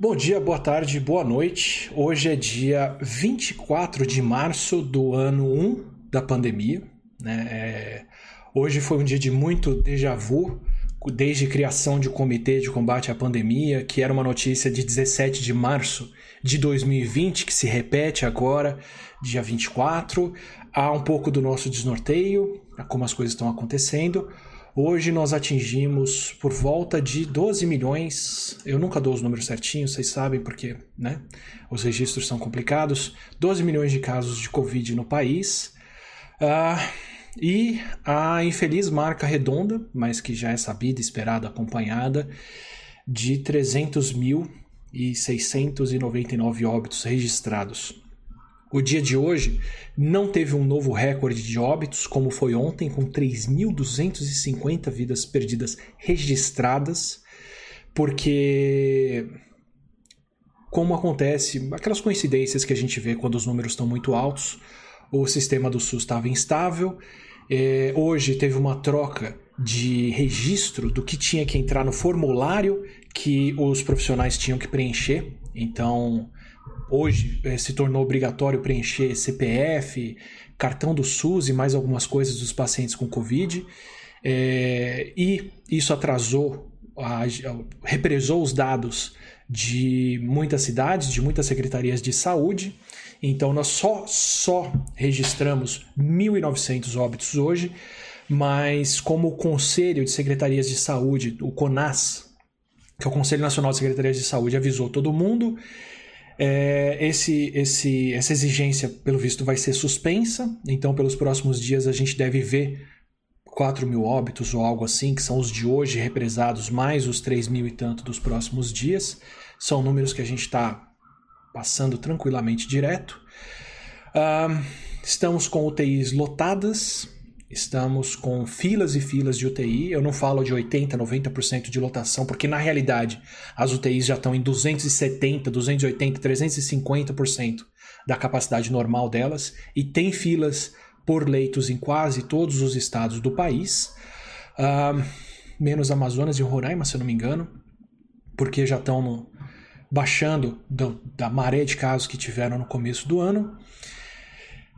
Bom dia, boa tarde, boa noite. Hoje é dia 24 de março do ano 1 da pandemia. Né? É... Hoje foi um dia de muito déjà vu, desde a criação de um comitê de combate à pandemia, que era uma notícia de 17 de março de 2020, que se repete agora, dia 24. Há um pouco do nosso desnorteio, como as coisas estão acontecendo. Hoje nós atingimos por volta de 12 milhões. Eu nunca dou os números certinhos, vocês sabem porque, né? Os registros são complicados. 12 milhões de casos de Covid no país. Uh, e a infeliz marca redonda, mas que já é sabida, esperada, acompanhada, de 300 mil e 699 óbitos registrados. O dia de hoje não teve um novo recorde de óbitos, como foi ontem, com 3.250 vidas perdidas registradas, porque, como acontece, aquelas coincidências que a gente vê quando os números estão muito altos, o sistema do SUS estava instável. É, hoje teve uma troca de registro do que tinha que entrar no formulário que os profissionais tinham que preencher. Então, hoje eh, se tornou obrigatório preencher CPF, cartão do SUS e mais algumas coisas dos pacientes com Covid. É, e isso atrasou, a, represou os dados de muitas cidades, de muitas secretarias de saúde. Então, nós só, só registramos 1.900 óbitos hoje, mas como o Conselho de Secretarias de Saúde, o CONAS, que é o Conselho Nacional de Secretarias de Saúde, avisou todo mundo, é, esse, esse, essa exigência, pelo visto, vai ser suspensa, então pelos próximos dias a gente deve ver 4 mil óbitos ou algo assim, que são os de hoje represados, mais os 3 mil e tanto dos próximos dias. São números que a gente está passando tranquilamente direto. Uh, estamos com UTIs lotadas, Estamos com filas e filas de UTI. Eu não falo de 80, 90% de lotação, porque na realidade as UTIs já estão em 270, 280, 350% da capacidade normal delas e tem filas por leitos em quase todos os estados do país, uh, menos Amazonas e Roraima, se eu não me engano, porque já estão baixando do, da maré de casos que tiveram no começo do ano.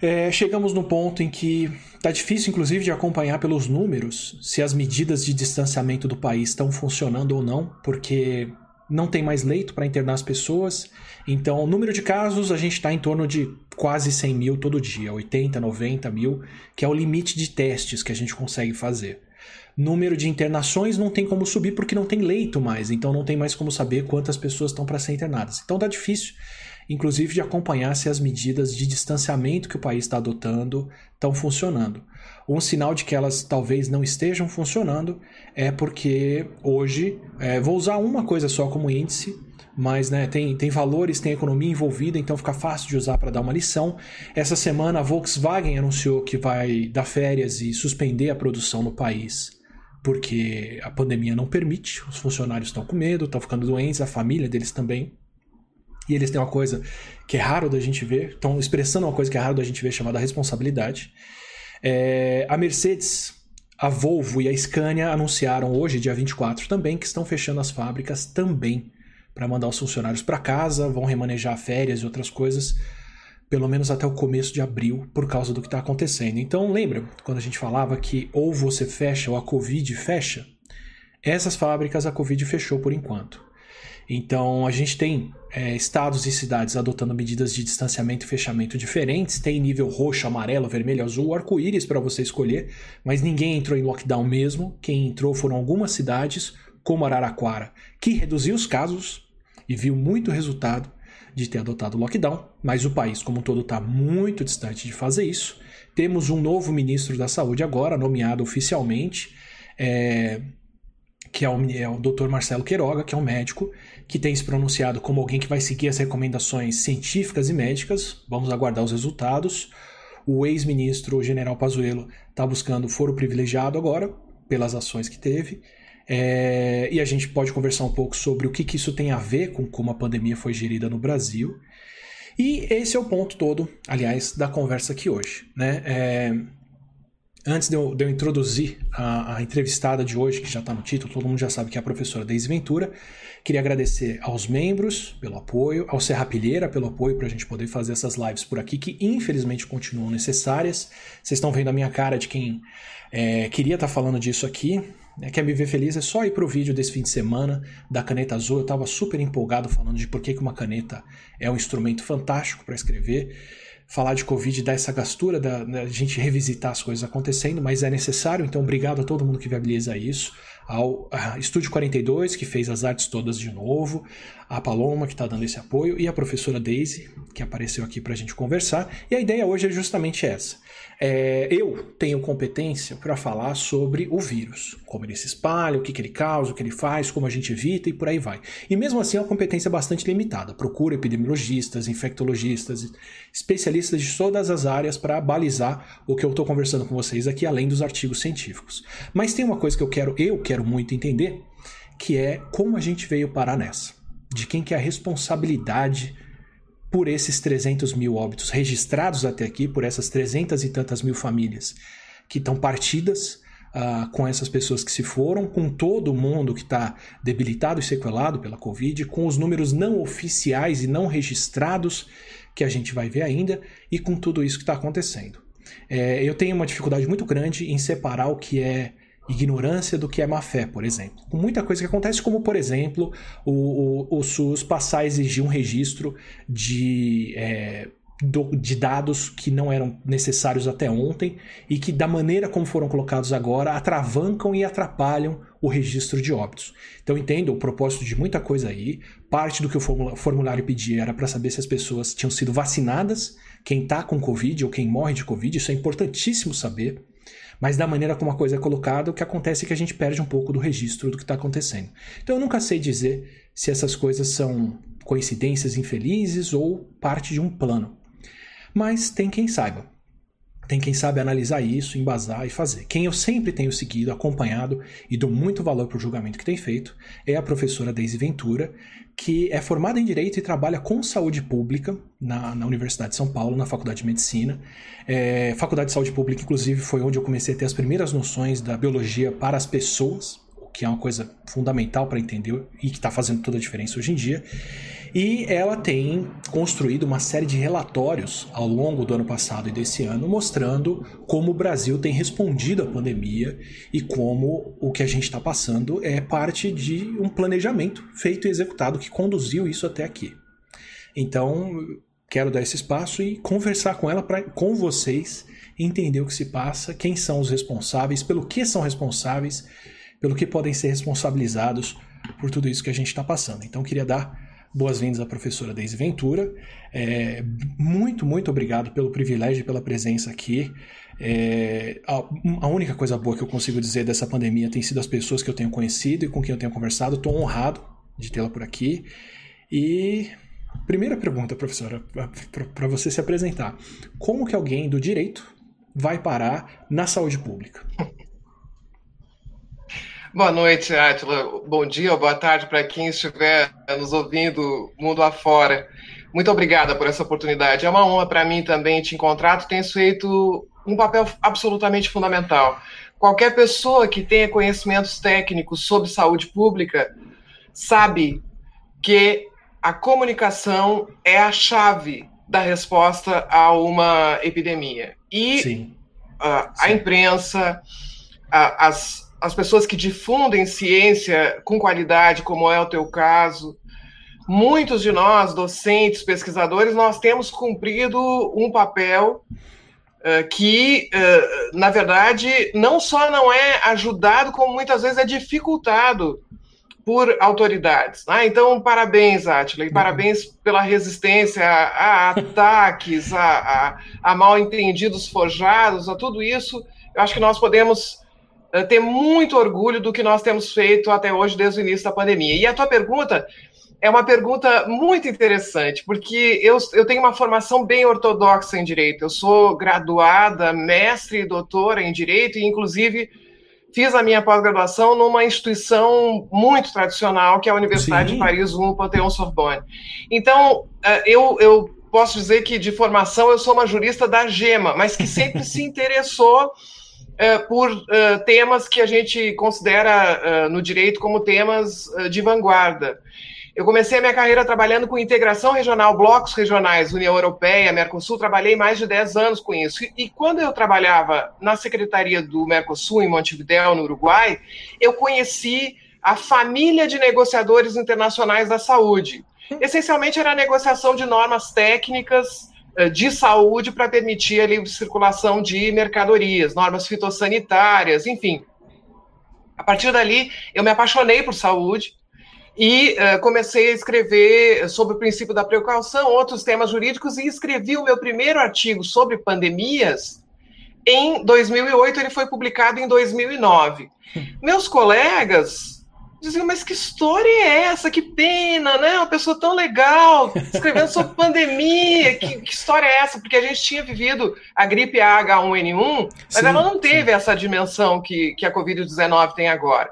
É, chegamos no ponto em que está difícil, inclusive, de acompanhar pelos números se as medidas de distanciamento do país estão funcionando ou não, porque não tem mais leito para internar as pessoas. Então, o número de casos a gente está em torno de quase 100 mil todo dia, 80, 90 mil, que é o limite de testes que a gente consegue fazer. Número de internações não tem como subir porque não tem leito mais, então não tem mais como saber quantas pessoas estão para ser internadas. Então tá difícil inclusive de acompanhar se as medidas de distanciamento que o país está adotando estão funcionando. Um sinal de que elas talvez não estejam funcionando é porque hoje, é, vou usar uma coisa só como índice, mas né, tem, tem valores, tem economia envolvida, então fica fácil de usar para dar uma lição. Essa semana a Volkswagen anunciou que vai dar férias e suspender a produção no país porque a pandemia não permite, os funcionários estão com medo, estão ficando doentes, a família deles também. E eles têm uma coisa que é raro da gente ver, estão expressando uma coisa que é raro da gente ver, chamada responsabilidade. É, a Mercedes, a Volvo e a Scania anunciaram hoje, dia 24 também, que estão fechando as fábricas também para mandar os funcionários para casa, vão remanejar férias e outras coisas, pelo menos até o começo de abril, por causa do que está acontecendo. Então, lembra quando a gente falava que ou você fecha ou a Covid fecha? Essas fábricas a Covid fechou por enquanto. Então, a gente tem é, estados e cidades adotando medidas de distanciamento e fechamento diferentes. Tem nível roxo, amarelo, vermelho, azul, arco-íris para você escolher, mas ninguém entrou em lockdown mesmo. Quem entrou foram algumas cidades, como Araraquara, que reduziu os casos e viu muito resultado de ter adotado o lockdown, mas o país como um todo está muito distante de fazer isso. Temos um novo ministro da Saúde agora, nomeado oficialmente. É, que é o, é o Dr. Marcelo Queiroga, que é um médico que tem se pronunciado como alguém que vai seguir as recomendações científicas e médicas. Vamos aguardar os resultados. O ex-ministro General Pazuello está buscando foro privilegiado agora, pelas ações que teve. É, e a gente pode conversar um pouco sobre o que, que isso tem a ver com como a pandemia foi gerida no Brasil. E esse é o ponto todo, aliás, da conversa aqui hoje. Né? É, Antes de eu, de eu introduzir a, a, entrevistada de hoje, que já está no título, todo mundo já sabe que é a professora Deise Ventura, queria agradecer aos membros pelo apoio, ao Serra Pilheira pelo apoio para a gente poder fazer essas lives por aqui, que infelizmente continuam necessárias. Vocês estão vendo a minha cara de quem é, queria estar tá falando disso aqui. É, quer me ver feliz? É só ir para o vídeo desse fim de semana da caneta azul. Eu estava super empolgado falando de por que uma caneta é um instrumento fantástico para escrever falar de Covid dá essa gastura da, da, gente revisitar as coisas acontecendo, mas é necessário, então obrigado a todo mundo que viabiliza isso, ao Estúdio 42, que fez as artes todas de novo, a Paloma, que está dando esse apoio, e a professora Daisy, que apareceu aqui para a gente conversar. E a ideia hoje é justamente essa. É, eu tenho competência para falar sobre o vírus, como ele se espalha, o que, que ele causa, o que ele faz, como a gente evita e por aí vai. E mesmo assim é uma competência bastante limitada. Procuro epidemiologistas, infectologistas, especialistas de todas as áreas para balizar o que eu estou conversando com vocês aqui, além dos artigos científicos. Mas tem uma coisa que eu quero, eu quero muito entender, que é como a gente veio parar nessa. De quem que é a responsabilidade por esses 300 mil óbitos registrados até aqui, por essas 300 e tantas mil famílias que estão partidas uh, com essas pessoas que se foram, com todo mundo que está debilitado e sequelado pela Covid, com os números não oficiais e não registrados que a gente vai ver ainda, e com tudo isso que está acontecendo. É, eu tenho uma dificuldade muito grande em separar o que é ignorância do que é má fé, por exemplo. Com muita coisa que acontece, como por exemplo o, o, o SUS passar a exigir um registro de, é, do, de dados que não eram necessários até ontem e que, da maneira como foram colocados agora, atravancam e atrapalham o registro de óbitos. Então entendo o propósito de muita coisa aí. Parte do que o formulário pedia era para saber se as pessoas tinham sido vacinadas, quem está com Covid ou quem morre de Covid, isso é importantíssimo saber. Mas da maneira como a coisa é colocada, o que acontece é que a gente perde um pouco do registro do que está acontecendo. Então eu nunca sei dizer se essas coisas são coincidências infelizes ou parte de um plano. Mas tem quem saiba. Tem quem sabe analisar isso, embasar e fazer. Quem eu sempre tenho seguido, acompanhado e dou muito valor para o julgamento que tem feito é a professora Deise Ventura, que é formada em Direito e trabalha com saúde pública na, na Universidade de São Paulo, na Faculdade de Medicina. É, Faculdade de Saúde Pública, inclusive, foi onde eu comecei a ter as primeiras noções da biologia para as pessoas, o que é uma coisa fundamental para entender e que está fazendo toda a diferença hoje em dia. E ela tem construído uma série de relatórios ao longo do ano passado e desse ano, mostrando como o Brasil tem respondido à pandemia e como o que a gente está passando é parte de um planejamento feito e executado que conduziu isso até aqui. Então, quero dar esse espaço e conversar com ela, pra, com vocês, entender o que se passa, quem são os responsáveis, pelo que são responsáveis, pelo que podem ser responsabilizados por tudo isso que a gente está passando. Então, queria dar Boas-vindas à professora Deise Ventura. É, muito, muito obrigado pelo privilégio e pela presença aqui. É, a, a, única coisa boa que eu consigo dizer dessa pandemia tem sido as pessoas que eu tenho conhecido e com quem eu tenho conversado. Estou honrado de tê-la por aqui. E primeira pergunta, professora, para você se apresentar. Como que alguém do direito vai parar na saúde pública? Boa noite, Átila. Bom dia ou boa tarde para quem estiver nos ouvindo mundo afora. Muito obrigada por essa oportunidade. É uma honra para mim também te encontrar. Tu tens feito um papel absolutamente fundamental. Qualquer pessoa que tenha conhecimentos técnicos sobre saúde pública sabe que a comunicação é a chave da resposta a uma epidemia. E a, a imprensa, a, as as pessoas que difundem ciência com qualidade, como é o teu caso, muitos de nós, docentes, pesquisadores, nós temos cumprido um papel uh, que, uh, na verdade, não só não é ajudado, como muitas vezes é dificultado por autoridades. Né? Então, parabéns, Átila, e parabéns pela resistência a, a ataques, a, a, a mal entendidos forjados, a tudo isso. Eu acho que nós podemos ter muito orgulho do que nós temos feito até hoje, desde o início da pandemia. E a tua pergunta é uma pergunta muito interessante, porque eu, eu tenho uma formação bem ortodoxa em direito. Eu sou graduada, mestre e doutora em direito, e inclusive fiz a minha pós-graduação numa instituição muito tradicional, que é a Universidade Sim. de Paris 1, Panthéon Sorbonne. Então, eh, eu, eu posso dizer que de formação eu sou uma jurista da gema, mas que sempre se interessou uh, por uh, temas que a gente considera no direito como temas de vanguarda. Eu comecei a minha carreira trabalhando com integração regional, blocos regionais, União Europeia, Mercosul, trabalhei mais de 10 anos com isso. E, quando eu trabalhava na Secretaria do Mercosul, em Montevideo, no Uruguai, eu conheci a família de negociadores internacionais da saúde. Essencialmente era a negociação de normas técnicas de saúde para permitir a livre circulação de mercadorias, normas fitossanitárias, enfim. A partir dali, eu me apaixonei por saúde e uh, comecei a escrever sobre o princípio da precaução, outros temas jurídicos, e escrevi o meu primeiro artigo sobre pandemias em 2008, ele foi publicado em 2009. Hum. Meus colegas diziam, mas que história é essa? Que pena, né? Uma pessoa tão legal, escrevendo sobre pandemia, que, que, história é essa? Porque a gente tinha vivido a gripe H1N1, mas sim, ela não teve sim. essa dimensão que, que a Covid-19 tem agora.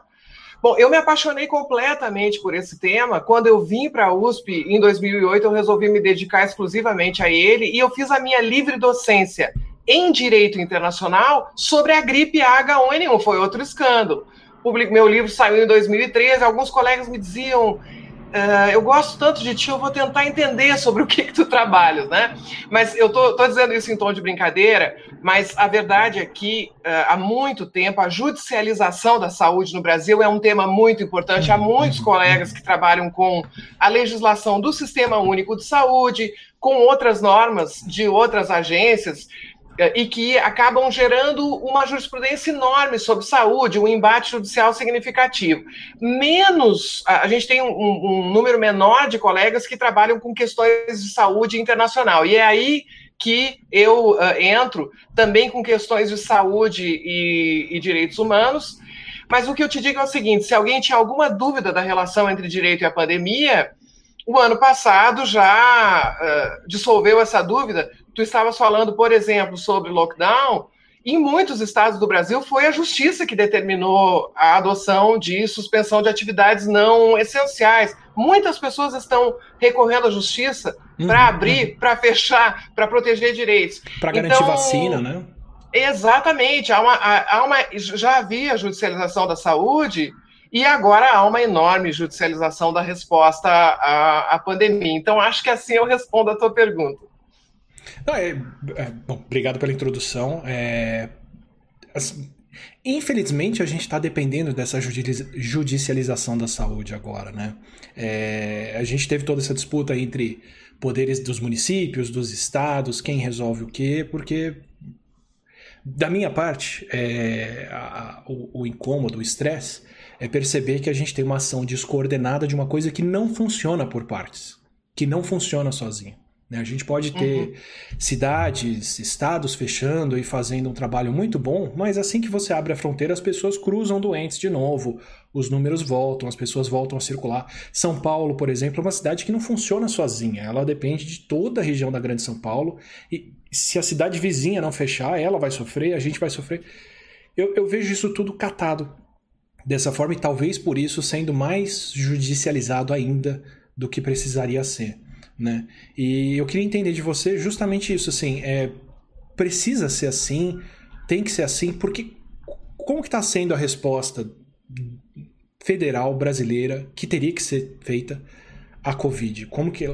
Bom, eu me apaixonei completamente por esse tema. Quando eu vim para a USP em 2008, eu resolvi me dedicar exclusivamente a ele e eu fiz a minha livre docência em direito internacional sobre a gripe H1N1. Foi outro escândalo. Meu livro saiu em 2013. Alguns colegas me diziam: Uh, eu gosto tanto de ti, eu vou tentar entender sobre o que, que tu trabalhas, né? Mas eu tô, tô, dizendo isso em tom de brincadeira, mas a verdade é que uh, há muito tempo a judicialização da saúde no Brasil é um tema muito importante. Há muitos colegas que trabalham com a legislação do Sistema Único de Saúde, com outras normas de outras agências, e que acabam gerando uma jurisprudência enorme sobre saúde, um embate judicial significativo. Menos, a gente tem um, um número menor de colegas que trabalham com questões de saúde internacional, e é aí que eu uh, entro também com questões de saúde e, e direitos humanos. Mas o que eu te digo é o seguinte: se alguém tinha alguma dúvida da relação entre direito e a pandemia, o ano passado já uh, dissolveu essa dúvida tu estavas falando, por exemplo, sobre lockdown, em muitos estados do Brasil foi a justiça que determinou a adoção de suspensão de atividades não essenciais. Muitas pessoas estão recorrendo à justiça uhum, para abrir, uhum. para fechar, para proteger direitos. Para garantir então, vacina, né? Exatamente. Há uma, há uma, já havia judicialização da saúde e agora há uma enorme judicialização da resposta à, à pandemia. Então, acho que assim eu respondo a tua pergunta. Não, é, é, bom, obrigado pela introdução. É, assim, infelizmente, a gente está dependendo dessa judicialização da saúde agora, né? É, a gente teve toda essa disputa entre poderes dos municípios, dos estados, quem resolve o quê, porque da minha parte, é, a, o, o, incômodo, o estresse, é perceber que a gente tem uma ação descoordenada de uma coisa que não funciona por partes, que não funciona sozinha. Né? A gente pode ter uhum. cidades, estados fechando e fazendo um trabalho muito bom, mas assim que você abre a fronteira, as pessoas cruzam doentes de novo, os números voltam, as pessoas voltam a circular. São Paulo, por exemplo, é uma cidade que não funciona sozinha, ela depende de toda a região da Grande São Paulo, e se a cidade vizinha não fechar, ela vai sofrer, a gente vai sofrer. Eu, eu vejo isso tudo catado dessa forma e talvez por isso sendo mais judicializado ainda do que precisaria ser né? E eu queria entender de você justamente isso, assim, é, precisa ser assim, tem que ser assim, porque como que está sendo a resposta federal brasileira que teria que ser feita à Covid? Como que.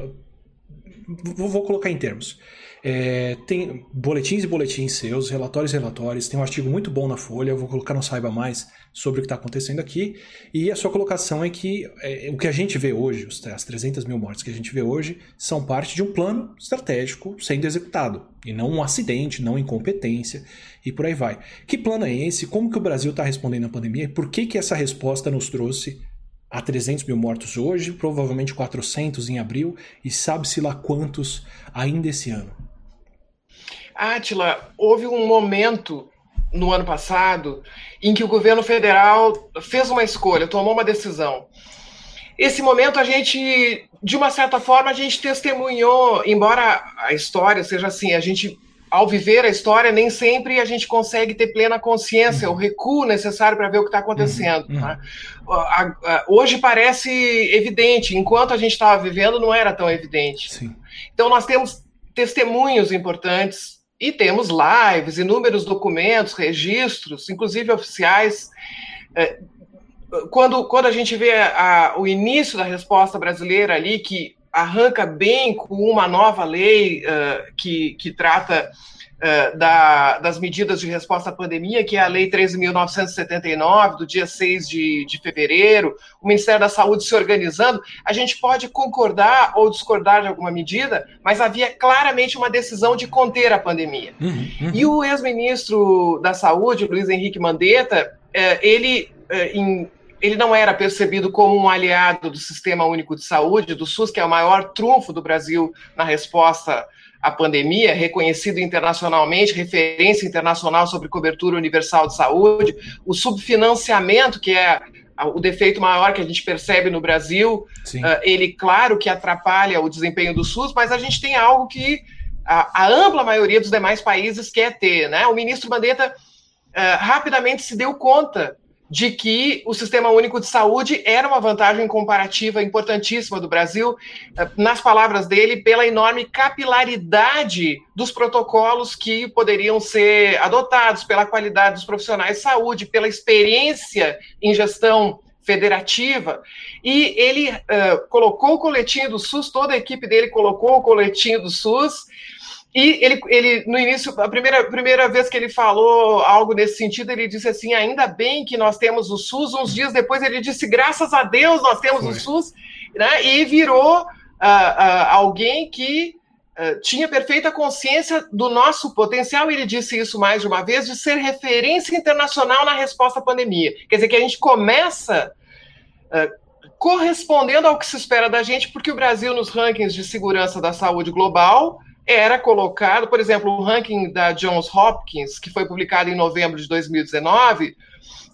Vou colocar em termos. É, tem boletins e boletins seus, relatórios e relatórios. Tem um artigo muito bom na Folha, eu vou colocar no Saiba Mais sobre o que está acontecendo aqui. E a sua colocação é que é, o que a gente vê hoje, as 300 mil mortes que a gente vê hoje, são parte de um plano estratégico sendo executado. E não um acidente, não incompetência e por aí vai. Que plano é esse? Como que o Brasil está respondendo à pandemia? Por que, que essa resposta nos trouxe a 300 mil mortos hoje, provavelmente 400 em abril, e sabe-se lá quantos ainda esse ano? Átila, houve um momento no ano passado em que o governo federal fez uma escolha, tomou uma decisão. Esse momento a gente, de uma certa forma, a gente testemunhou, embora a história seja assim, a gente ao viver a história, nem sempre a gente consegue ter plena consciência, uhum. o recuo necessário para ver o que está acontecendo. Uhum. Tá? Hoje parece evidente, enquanto a gente estava vivendo, não era tão evidente. Sim. Então, nós temos testemunhos importantes e temos lives, inúmeros documentos, registros, inclusive oficiais. É, quando, quando a gente vê a, o início da resposta brasileira ali, que arranca bem com uma nova lei uh, que, que trata uh, da, das medidas de resposta à pandemia, que é a Lei 13.979, do dia 6 de, de fevereiro, o Ministério da Saúde se organizando, a gente pode concordar ou discordar de alguma medida, mas havia claramente uma decisão de conter a pandemia. Uhum, uhum. E o ex-ministro da Saúde, Luiz Henrique Mandetta, uh, ele, em ele não era percebido como um aliado do Sistema Único de Saúde, do SUS, que é o maior trunfo do Brasil na resposta à pandemia, reconhecido internacionalmente, referência internacional sobre cobertura universal de saúde, o subfinanciamento, que é o defeito maior que a gente percebe no Brasil, uh, ele, claro, que atrapalha o desempenho do SUS, mas a gente tem algo que a, a ampla maioria dos demais países quer ter. Né? O ministro Mandetta uh, rapidamente se deu conta de que o Sistema Único de Saúde era uma vantagem comparativa importantíssima do Brasil, eh, nas palavras dele, pela enorme capilaridade dos protocolos que poderiam ser adotados, pela qualidade dos profissionais de saúde, pela experiência em gestão federativa, e ele uh, colocou o coletinho do SUS, toda a equipe dele colocou o coletinho do SUS, e ele, ele, no início, a primeira, primeira vez que ele falou algo nesse sentido, ele disse assim: ainda bem que nós temos o SUS. Uns dias depois ele disse: graças a Deus nós temos Foi. o SUS. Né? E virou uh, uh, alguém que uh, tinha perfeita consciência do nosso potencial. Ele disse isso mais de uma vez: de ser referência internacional na resposta à pandemia. Quer dizer, que a gente começa correspondendo ao que se espera da gente, porque o Brasil, nos rankings de segurança da saúde global, era colocado, por exemplo, o ranking da Johns Hopkins, que foi publicado em novembro de 2019,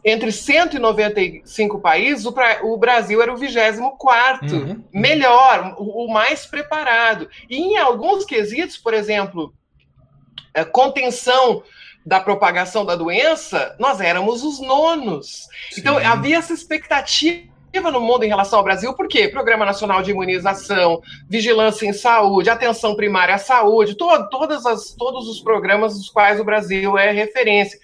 entre 195 países, o, o Brasil era o 24 uhum. melhor, o, o, mais preparado. E em alguns quesitos, por exemplo, a contenção da propagação da doença, nós éramos os nonos. Então, Sim. Então, havia essa expectativa no mundo em relação ao Brasil, por quê? Programa Nacional de Imunização, Vigilância em Saúde, Atenção Primária à Saúde, to todas as, todos os programas dos quais o Brasil é referência.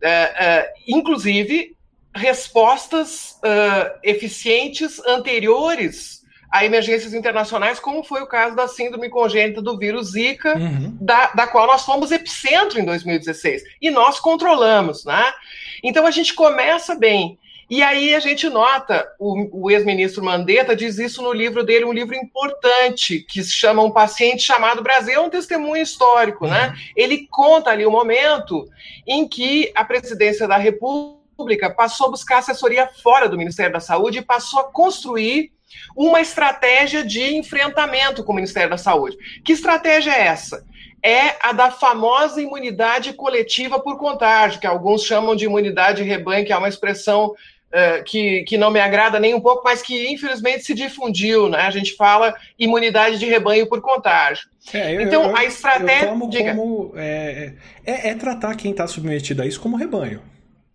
É, é, inclusive, respostas uh, eficientes anteriores a emergências internacionais, como foi o caso da síndrome congênita do vírus Zika, uhum. da, da qual nós fomos epicentro em 2016. E nós controlamos, né? Então a gente começa bem. E aí a gente nota, o, o ex-ministro Mandetta diz isso no livro dele, um livro importante, que se chama Um Paciente Chamado Brasil, é um testemunho histórico, né? uhum. Ele conta ali o momento em que a presidência da República passou a buscar assessoria fora do Ministério da Saúde e passou a construir uma estratégia de enfrentamento com o Ministério da Saúde. Que estratégia é essa? é a da famosa imunidade coletiva por contágio, que alguns chamam de imunidade rebanho, que é uma expressão uh, que, que não me agrada nem um pouco, mas que infelizmente se difundiu, né? A gente fala imunidade de rebanho por contágio. É, eu, então, eu, a estratégia. Eu como, é, é, é tratar quem está submetido a isso como rebanho.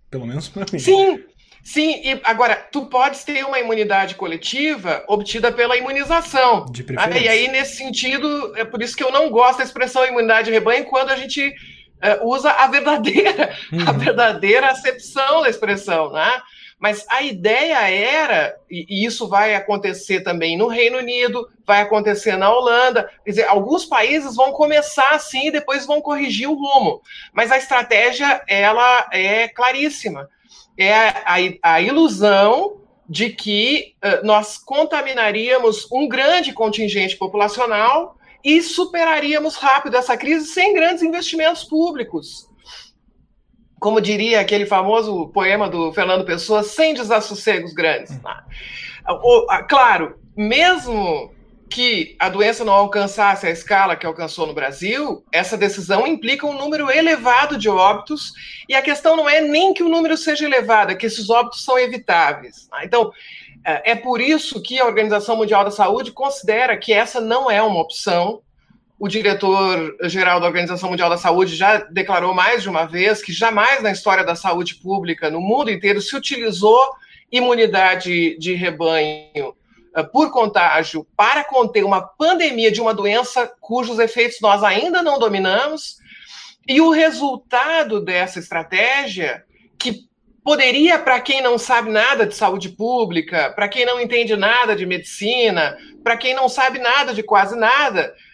Pelo menos para mim. Sim, Sim, e agora, tu podes ter uma imunidade coletiva obtida pela imunização. De preferência. Ah, e aí, nesse sentido, é por isso que eu não gosto da expressão imunidade de rebanho quando a gente uh, usa a verdadeira, uhum. a verdadeira acepção da expressão, né? Mas a ideia era, e isso vai acontecer também no Reino Unido, vai acontecer na Holanda, quer dizer, alguns países vão começar assim e depois vão corrigir o rumo. Mas a estratégia, ela é claríssima. É a, a ilusão de que uh, nós contaminaríamos um grande contingente populacional e superaríamos rápido essa crise sem grandes investimentos públicos como diria aquele famoso poema do Fernando Pessoa, sem desassossegos grandes. Hum. Né? Claro, mesmo que a doença não alcançasse a escala que alcançou no Brasil, essa decisão implica um número elevado de óbitos, e a questão não é nem que o número seja elevado, é que esses óbitos são evitáveis. Né? Então, é, é por isso que a Organização Mundial da Saúde considera que essa não é uma opção o diretor-geral da Organização Mundial da Saúde já declarou mais de uma vez que jamais na história da saúde pública, no mundo inteiro, se utilizou imunidade de rebanho uh, por contágio para conter uma pandemia de uma doença cujos efeitos nós ainda não dominamos. E o resultado dessa estratégia, que poderia, para quem não sabe nada de saúde pública, para quem não entende nada de medicina, para quem não sabe nada de quase nada, eh,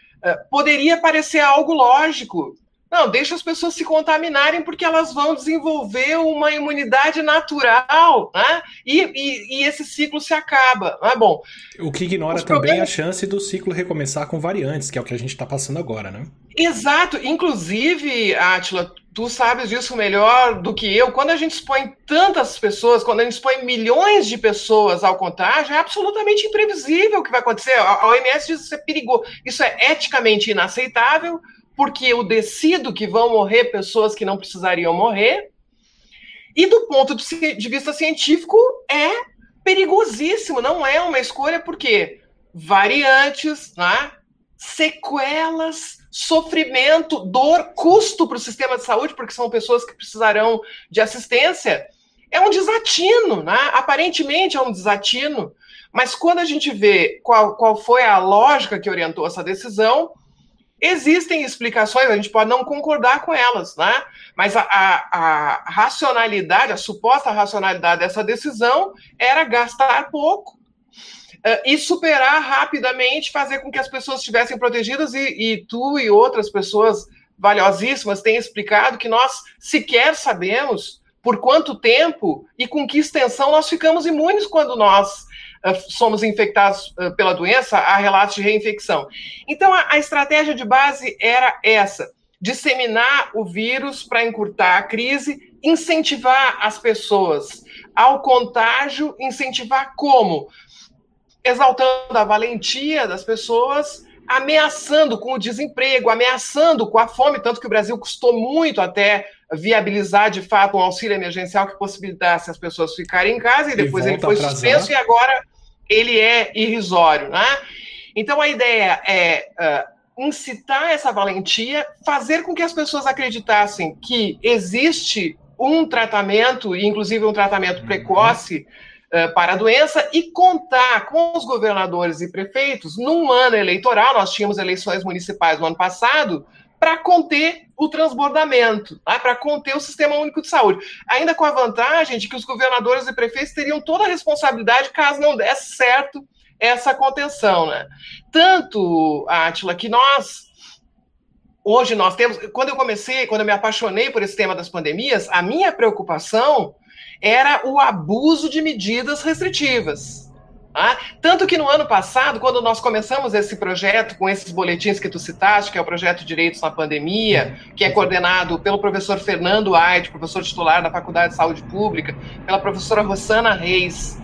poderia parecer algo lógico. Não, deixa as pessoas se contaminarem porque elas vão desenvolver uma imunidade natural, né? E, e, e esse ciclo se acaba, não é bom? O que ignora Os também problemas... a chance do ciclo recomeçar com variantes, que é o que a gente está passando agora, né? Exato. Inclusive, Atila, tu sabes disso melhor do que eu. Quando a gente expõe tantas pessoas, quando a gente expõe milhões de pessoas ao contágio, é absolutamente imprevisível o que vai acontecer. A OMS diz que isso é perigoso. Isso é eticamente inaceitável porque eu decido que vão morrer pessoas que não precisariam morrer. E do ponto de vista científico, é perigosíssimo, não é uma escolha, porque variantes, né? sequelas, sofrimento, dor, custo para o sistema de saúde, porque são pessoas que precisarão de assistência, é um desatino, né? aparentemente é um desatino, mas quando a gente vê qual, qual foi a lógica que orientou essa decisão, Existem explicações, a gente pode não concordar com elas, né? Mas a, a, a racionalidade, a suposta racionalidade dessa decisão era gastar pouco uh, e superar rapidamente, fazer com que as pessoas estivessem protegidas, e, e tu e outras pessoas valiosíssimas têm explicado que nós sequer sabemos por quanto tempo e com que extensão nós ficamos imunes quando nós eh, somos infectados eh, pela doença, há relatos de reinfecção. Então, a, a estratégia de base era essa: disseminar o vírus para encurtar a crise, incentivar as pessoas ao contágio, incentivar como? Exaltando a valentia das pessoas, ameaçando com o desemprego, ameaçando com a fome, tanto que o Brasil custou muito até viabilizar de fato um auxílio emergencial que possibilitasse as pessoas ficarem em casa, e depois ele foi suspenso e agora ele é irrisório, né? Então a ideia é uh, incitar essa valentia, fazer com que as pessoas acreditassem que existe um tratamento, inclusive um tratamento uhum. precoce, uh, para a doença e contar com os governadores e prefeitos num ano eleitoral. Nós tínhamos eleições municipais no ano passado para conter o transbordamento, tá? para conter o Sistema Único de Saúde. Ainda com a vantagem de que os governadores e prefeitos teriam toda a responsabilidade caso não desse certo essa contenção. Né? Tanto, Átila, que nós. Hoje nós temos. Quando eu comecei, quando eu me apaixonei por esse tema das pandemias, a minha preocupação era o abuso de medidas restritivas. Ah, tanto que no ano passado, quando nós começamos esse projeto com esses boletins que tu citaste, que é o projeto Direitos na Pandemia, que é coordenado pelo professor Fernando Aide, professor titular da Faculdade de Saúde Pública, pela professora Rosana Reis,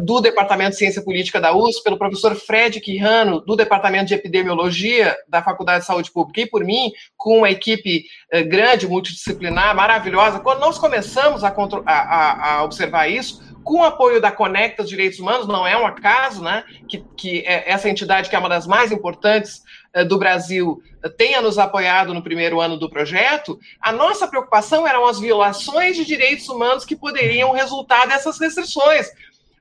do Departamento de Ciência Política da USP, pelo professor Fred Quirrano, do Departamento de Epidemiologia da Faculdade de Saúde Pública, e por mim, com uma equipe eh, grande, multidisciplinar, maravilhosa. Quando nós começamos a, a, a observar isso, com o apoio da Conecta os Direitos Humanos, não é um acaso, né, que, que é essa entidade que é uma das mais importantes eh, do Brasil tenha nos apoiado no primeiro ano do projeto, a nossa preocupação eram as violações de direitos humanos que poderiam resultar dessas restrições.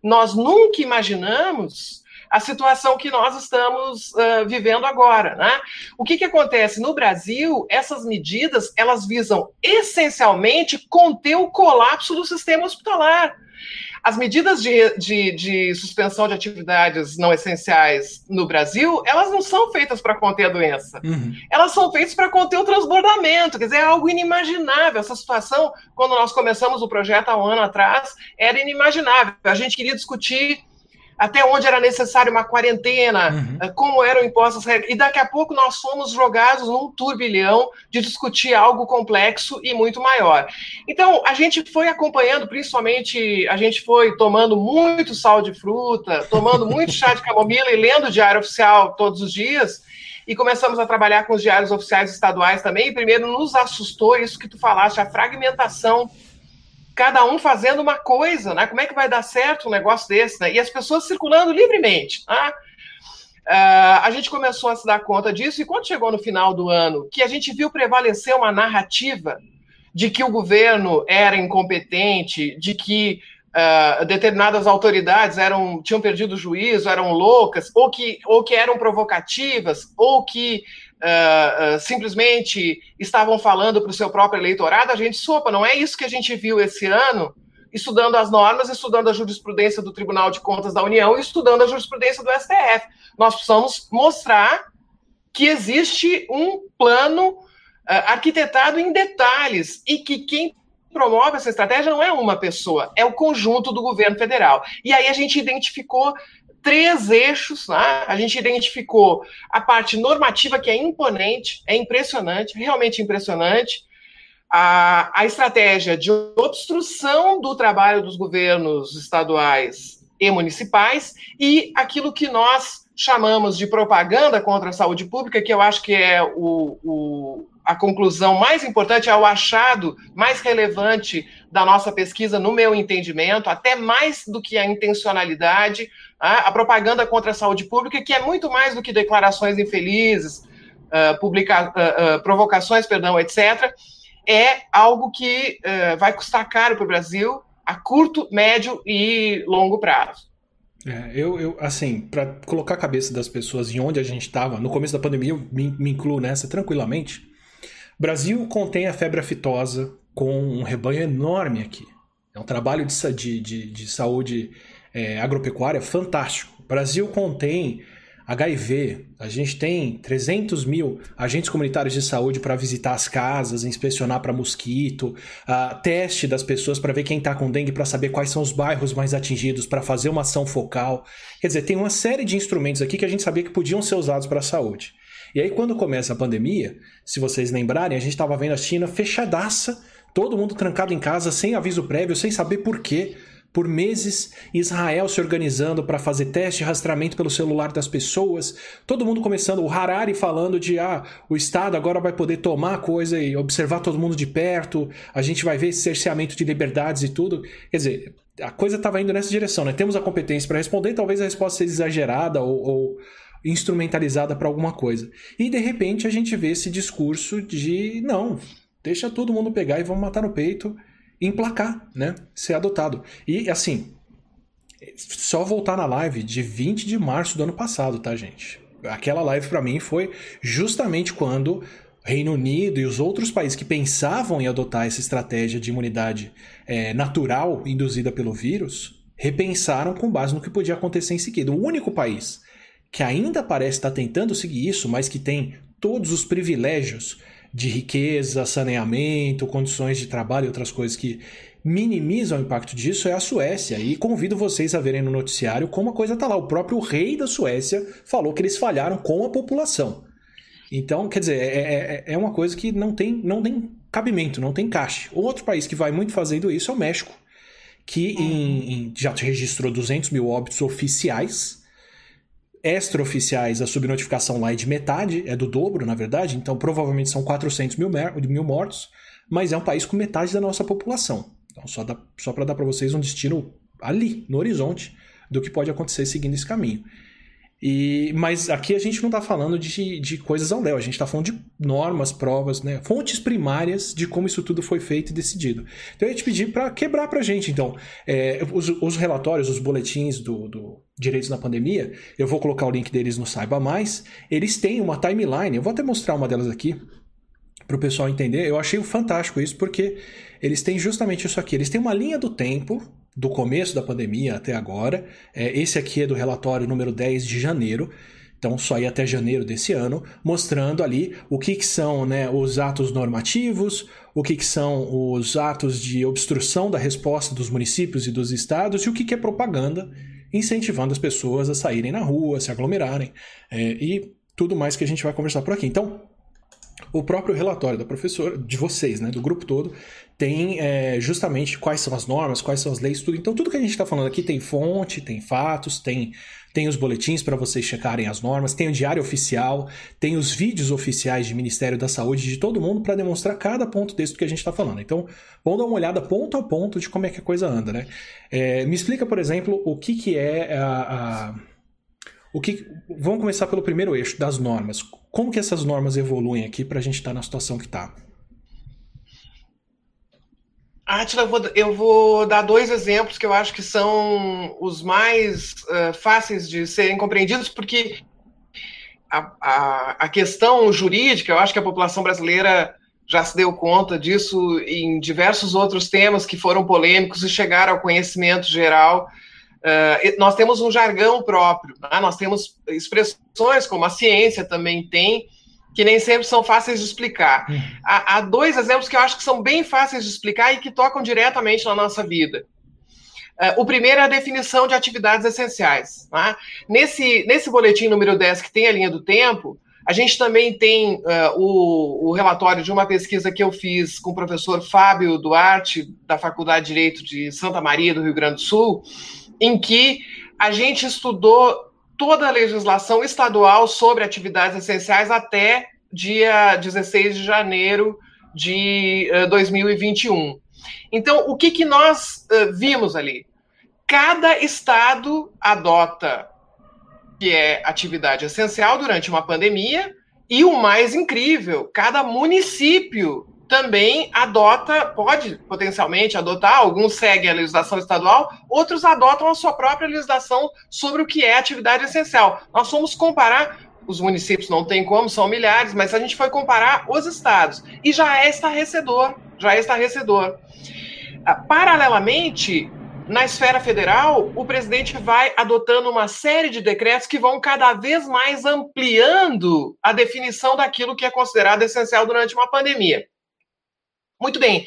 Nós nunca imaginamos a situação que nós estamos uh, vivendo agora, né? O que, que acontece no Brasil? Essas medidas elas visam essencialmente conter o colapso do sistema hospitalar. As medidas de, de, de, suspensão de atividades não essenciais no Brasil, elas não são feitas para conter a doença. Uhum. Elas são feitas para conter o transbordamento. Quer dizer, é algo inimaginável. Essa situação, quando nós começamos o projeto há um ano atrás, era inimaginável. A gente queria discutir até onde era necessário uma quarentena, uhum. Eh, como eram impostas regras. E daqui a pouco nós fomos jogados num turbilhão de discutir algo complexo e muito maior. Então, a gente foi acompanhando, principalmente, a gente foi tomando muito sal de fruta, tomando muito chá de camomila e lendo o Diário Oficial todos os dias. E começamos a trabalhar com os diários oficiais estaduais também. E primeiro nos assustou isso que tu falaste, a fragmentação cada um fazendo uma coisa, né? Como é que vai dar certo um negócio desse, né? E as pessoas circulando livremente, tá? Uh, a gente começou a se dar conta disso, e quando chegou no final do ano, que a gente viu prevalecer uma narrativa de que o governo era incompetente, de que uh, determinadas autoridades eram tinham perdido o juízo, eram loucas, ou que, ou que eram provocativas, ou que uh, uh, simplesmente estavam falando para o seu próprio eleitorado, a gente sopa. Não é isso que a gente viu esse ano, estudando as normas, estudando a jurisprudência do Tribunal de Contas da União e estudando a jurisprudência do STF. Nós precisamos mostrar que existe um plano arquitetado em detalhes e que quem promove essa estratégia não é uma pessoa, é o conjunto do governo federal. E aí a gente identificou três eixos, né? a gente identificou a parte normativa, que é imponente, é impressionante, realmente impressionante, a, a estratégia de obstrução do trabalho dos governos estaduais e municipais e aquilo que nós chamamos de propaganda contra a saúde pública, que eu acho que é o, o a conclusão mais importante, é o achado mais relevante da nossa pesquisa, no meu entendimento, até mais do que a intencionalidade, a propaganda contra a saúde pública, que é muito mais do que declarações infelizes, uh, publica, uh, uh, provocações, perdão, etc., é algo que vai custar caro para o Brasil a curto, médio e longo prazo. É, eu, eu, assim, para colocar a cabeça das pessoas em onde a gente estava, no começo da pandemia, eu me, me incluo nessa tranquilamente. Brasil contém a febre aftosa com um rebanho enorme aqui. É um trabalho de, de, de, de saúde é, agropecuária fantástico. Brasil contém HIV, a gente tem 300 mil agentes comunitários de saúde para visitar as casas, inspecionar para mosquito, uh, teste das pessoas para ver quem está com dengue, para saber quais são os bairros mais atingidos, para fazer uma ação focal. Quer dizer, tem uma série de instrumentos aqui que a gente sabia que podiam ser usados para a saúde. E aí, quando começa a pandemia, se vocês lembrarem, a gente estava vendo a China fechadaça, todo mundo trancado em casa, sem aviso prévio, sem saber por quê. Por meses, Israel se organizando para fazer teste rastreamento pelo celular das pessoas, todo mundo começando, o Harari falando de ah, o Estado agora vai poder tomar a coisa e observar todo mundo de perto, a gente vai ver esse cerceamento de liberdades e tudo. Quer dizer, a coisa estava indo nessa direção, né? Temos a competência para responder, talvez a resposta seja exagerada ou, ou instrumentalizada para alguma coisa. E de repente a gente vê esse discurso de não, deixa todo mundo pegar e vamos matar no peito emplacar, né? Ser adotado. E assim, só voltar na live de 20 de março do ano passado, tá, gente? Aquela live para mim foi justamente quando Reino Unido e os outros países que pensavam em adotar essa estratégia de imunidade é, natural induzida pelo vírus repensaram com base no que podia acontecer em seguida. O único país que ainda parece estar tentando seguir isso, mas que tem todos os privilégios de riqueza, saneamento, condições de trabalho e outras coisas que minimizam o impacto disso é a Suécia. E convido vocês a verem no noticiário como a coisa está lá. O próprio rei da Suécia falou que eles falharam com a população. Então, quer dizer, é, é, é uma coisa que não tem, não tem cabimento, não tem caixa. Outro país que vai muito fazendo isso é o México, que em, em, já registrou 200 mil óbitos oficiais extraoficiais, a subnotificação lá é de metade, é do dobro, na verdade, então provavelmente são 400 mil, mil mortos, mas é um país com metade da nossa população. Então, só, só para dar para vocês um destino ali, no horizonte, do que pode acontecer seguindo esse caminho. E, mas aqui a gente não está falando de, de coisas ao léu, a gente está falando de normas, provas, né? fontes primárias de como isso tudo foi feito e decidido. Então eu ia te pedir para quebrar para a gente, então, é, os, os, relatórios, os boletins do, do, Direitos na Pandemia, eu vou colocar o link deles no Saiba Mais, eles têm uma timeline, eu vou até mostrar uma delas aqui para o pessoal entender. Eu achei fantástico isso porque eles têm justamente isso aqui, eles têm uma linha do tempo do começo da pandemia até agora. É, esse aqui é do relatório número 10 de janeiro. Então, só ir até janeiro desse ano, mostrando ali o que, que são né, os atos normativos, o que, que são os atos de obstrução da resposta dos municípios e dos estados e o que, que é propaganda, incentivando as pessoas a saírem na rua, se aglomerarem é, e tudo mais que a gente vai conversar por aqui. Então, o próprio relatório da professora, de vocês, né, do grupo todo, tem é, justamente quais são as normas, quais são as leis, tudo. Então, tudo que a gente está falando aqui tem fonte, tem fatos, tem, tem os boletins para vocês checarem as normas, tem o diário oficial, tem os vídeos oficiais de Ministério da Saúde de todo mundo para demonstrar cada ponto desse que a gente está falando. Então, vamos dar uma olhada ponto a ponto de como é que a coisa anda, né? É, me explica, por exemplo, o que, que é a, a o que, vamos começar pelo primeiro eixo das normas. Como que essas normas evoluem aqui para a gente estar tá na situação que está? Atila, eu vou, eu vou dar dois exemplos que eu acho que são os mais uh, fáceis de serem compreendidos, porque a, a, a, questão jurídica, eu acho que a população brasileira já se deu conta disso em diversos outros temas que foram polêmicos e chegaram ao conhecimento geral. Uh, nós temos um jargão próprio, né? nós temos expressões como a ciência também tem, que nem sempre são fáceis de explicar. Hum. Há, há, dois exemplos que eu acho que são bem fáceis de explicar e que tocam diretamente na nossa vida. Uh, o primeiro é a definição de atividades essenciais. Tá? Nesse, nesse boletim número 10, que tem a linha do tempo, a gente também tem uh, o, o, relatório de uma pesquisa que eu fiz com o professor Fábio Duarte, da Faculdade de Direito de Santa Maria, do Rio Grande do Sul, em que a gente estudou toda a legislação estadual sobre atividades essenciais até dia 16 de janeiro de uh, eh, 2021. Então, o que, que nós uh, vimos ali? Cada estado adota que é atividade essencial durante uma pandemia, e o mais incrível, cada município também adota, pode potencialmente adotar, alguns seguem a legislação estadual, outros adotam a sua própria legislação sobre o que é atividade essencial. Nós fomos comparar, os municípios não tem como, são milhares, mas a gente foi comparar os estados, e já é estarrecedor, já é estarrecedor. Ah, paralelamente, na esfera federal, o presidente vai adotando uma série de decretos que vão cada vez mais ampliando a definição daquilo que é considerado essencial durante uma pandemia. Muito bem.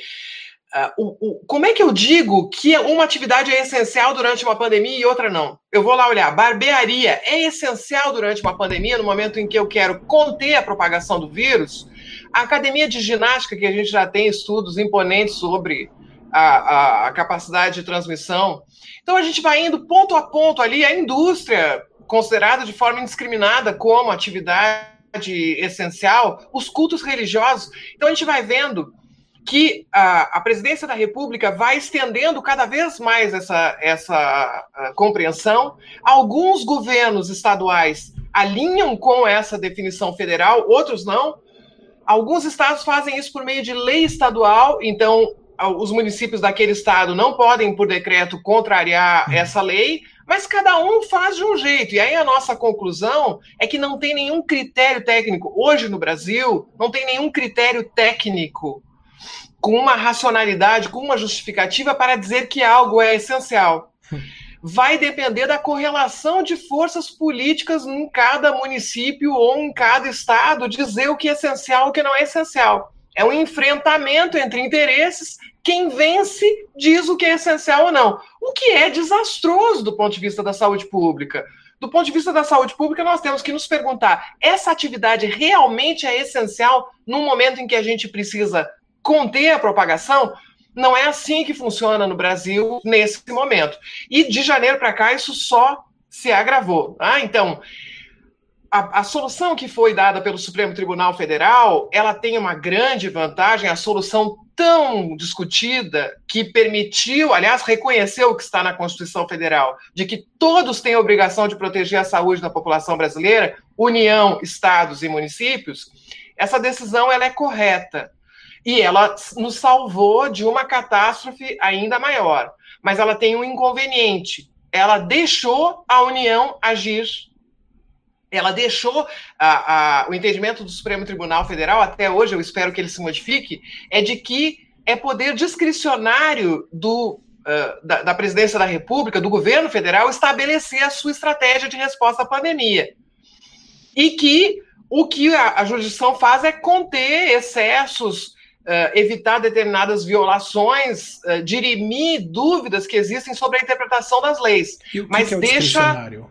Uh, o, o, como é que eu digo que uma atividade é essencial durante uma pandemia e outra não? Eu vou lá olhar. Barbearia é essencial durante uma pandemia, no momento em que eu quero conter a propagação do vírus? A academia de ginástica, que a gente já tem estudos imponentes sobre a, a, a capacidade de transmissão. Então a gente vai indo ponto a ponto ali. A indústria, considerada de forma indiscriminada como atividade essencial, os cultos religiosos. Então a gente vai vendo que a, a, presidência da República vai estendendo cada vez mais essa, essa compreensão. Alguns governos estaduais alinham com essa definição federal, outros não. Alguns estados fazem isso por meio de lei estadual, então os municípios daquele estado não podem, por decreto, contrariar uhum. essa lei, mas cada um faz de um jeito. E aí a nossa conclusão é que não tem nenhum critério técnico. Hoje no Brasil, não tem nenhum critério técnico com uma racionalidade, com uma justificativa para dizer que algo é essencial. Vai depender da correlação de forças políticas em cada município ou em cada estado dizer o que é essencial e o que não é essencial. É um enfrentamento entre interesses. Quem vence diz o que é essencial ou não. O que é desastroso do ponto de vista da saúde pública. Do ponto de vista da saúde pública, nós temos que nos perguntar: essa atividade realmente é essencial num momento em que a gente precisa conter a propagação, não é assim que funciona no Brasil nesse momento. E de janeiro para cá, isso só se agravou. Ah, então, a, a, solução que foi dada pelo Supremo Tribunal Federal, ela tem uma grande vantagem, a solução tão discutida que permitiu, aliás, reconheceu o que está na Constituição Federal, de que todos têm a obrigação de proteger a saúde da população brasileira, União, estados e municípios. Essa decisão ela é correta. E ela nos salvou de uma catástrofe ainda maior. Mas ela tem um inconveniente. Ela deixou a União agir. Ela deixou a, a, o entendimento do Supremo Tribunal Federal, até hoje, eu espero que ele se modifique, é de que é poder discricionário do, uh, da, da presidência da República, do governo federal, estabelecer a sua estratégia de resposta à pandemia. E que o que a, a jurisdição faz é conter excessos, evitar determinadas violações, uh, dirimir dúvidas que existem sobre a interpretação das leis. E o que Mas que é o deixa. Discricionário?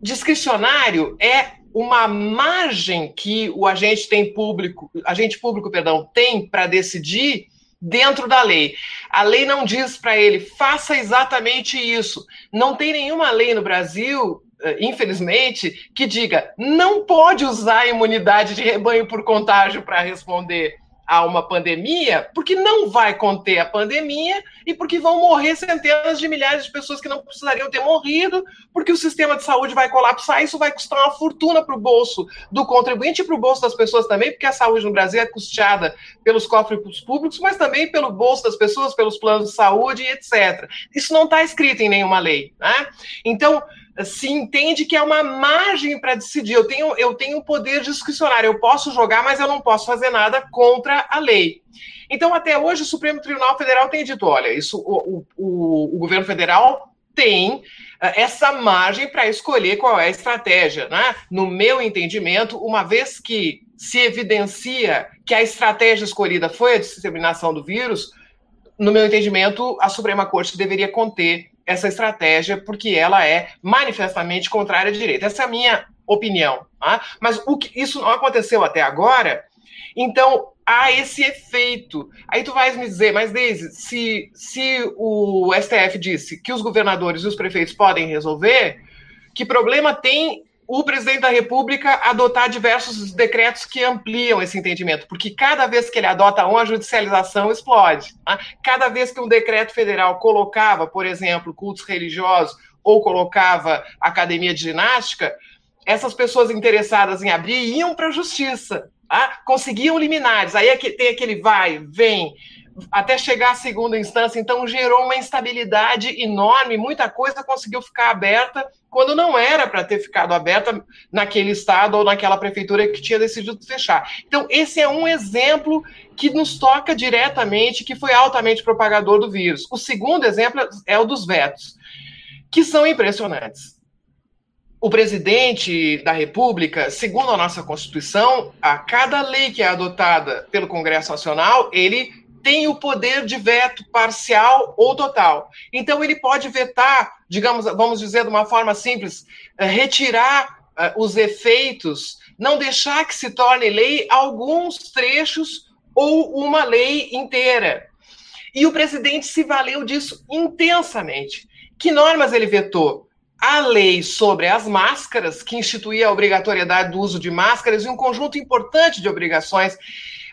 discricionário é uma margem que o agente tem público, agente público, perdão, tem para decidir dentro da lei. A lei não diz para ele faça exatamente isso. Não tem nenhuma lei no Brasil, eh, infelizmente, que diga não pode usar a imunidade de rebanho por contágio para responder a uma pandemia, porque não vai conter a pandemia e porque vão morrer centenas de milhares de pessoas que não precisariam ter morrido, porque o sistema de saúde vai colapsar, isso vai custar uma fortuna para o bolso do contribuinte e para o bolso das pessoas também, porque a saúde no Brasil é custeada pelos cofres públicos, mas também pelo bolso das pessoas, pelos planos de saúde, etc. Isso não está escrito em nenhuma lei. Né? Então, se entende que é uma margem para decidir. Eu tenho, eu tenho poder discricionário, eu posso jogar, mas eu não posso fazer nada contra a lei. Então, até hoje, o Supremo Tribunal Federal tem dito: olha, isso, o, o, o governo federal tem uh, essa margem para escolher qual é a estratégia. Né? No meu entendimento, uma vez que se evidencia que a estratégia escolhida foi a disseminação do vírus, no meu entendimento, a Suprema Corte deveria conter essa estratégia, porque ela é manifestamente contrária à direita. Essa é a minha opinião. Tá? Mas o que, isso não aconteceu até agora, então há esse efeito. Aí tu vais me dizer, mas Deise, se, se o STF disse que os governadores e os prefeitos podem resolver, que problema tem o presidente da República adotar diversos decretos que ampliam esse entendimento, porque cada vez que ele adota um, a judicialização explode. Tá? Cada vez que um decreto federal colocava, por exemplo, cultos religiosos ou colocava academia de ginástica, essas pessoas interessadas em abrir iam para a justiça, tá? conseguiam liminares. Aí é tem aquele vai, vem, até chegar à segunda instância, então gerou uma instabilidade enorme, muita coisa conseguiu ficar aberta quando não era para ter ficado aberta naquele estado ou naquela prefeitura que tinha decidido fechar. Então, esse é um exemplo que nos toca diretamente, que foi altamente propagador do vírus. O segundo exemplo é o dos vetos, que são impressionantes. O presidente da República, segundo a nossa Constituição, a cada lei que é adotada pelo Congresso Nacional, ele tem o poder de veto parcial ou total. Então, ele pode vetar, digamos, vamos dizer de uma forma simples, eh, retirar uh, os efeitos, não deixar que se torne lei alguns trechos ou uma lei inteira. E o presidente se valeu disso intensamente. Que normas ele vetou? A lei sobre as máscaras, que instituía a obrigatoriedade do uso de máscaras, e um conjunto importante de obrigações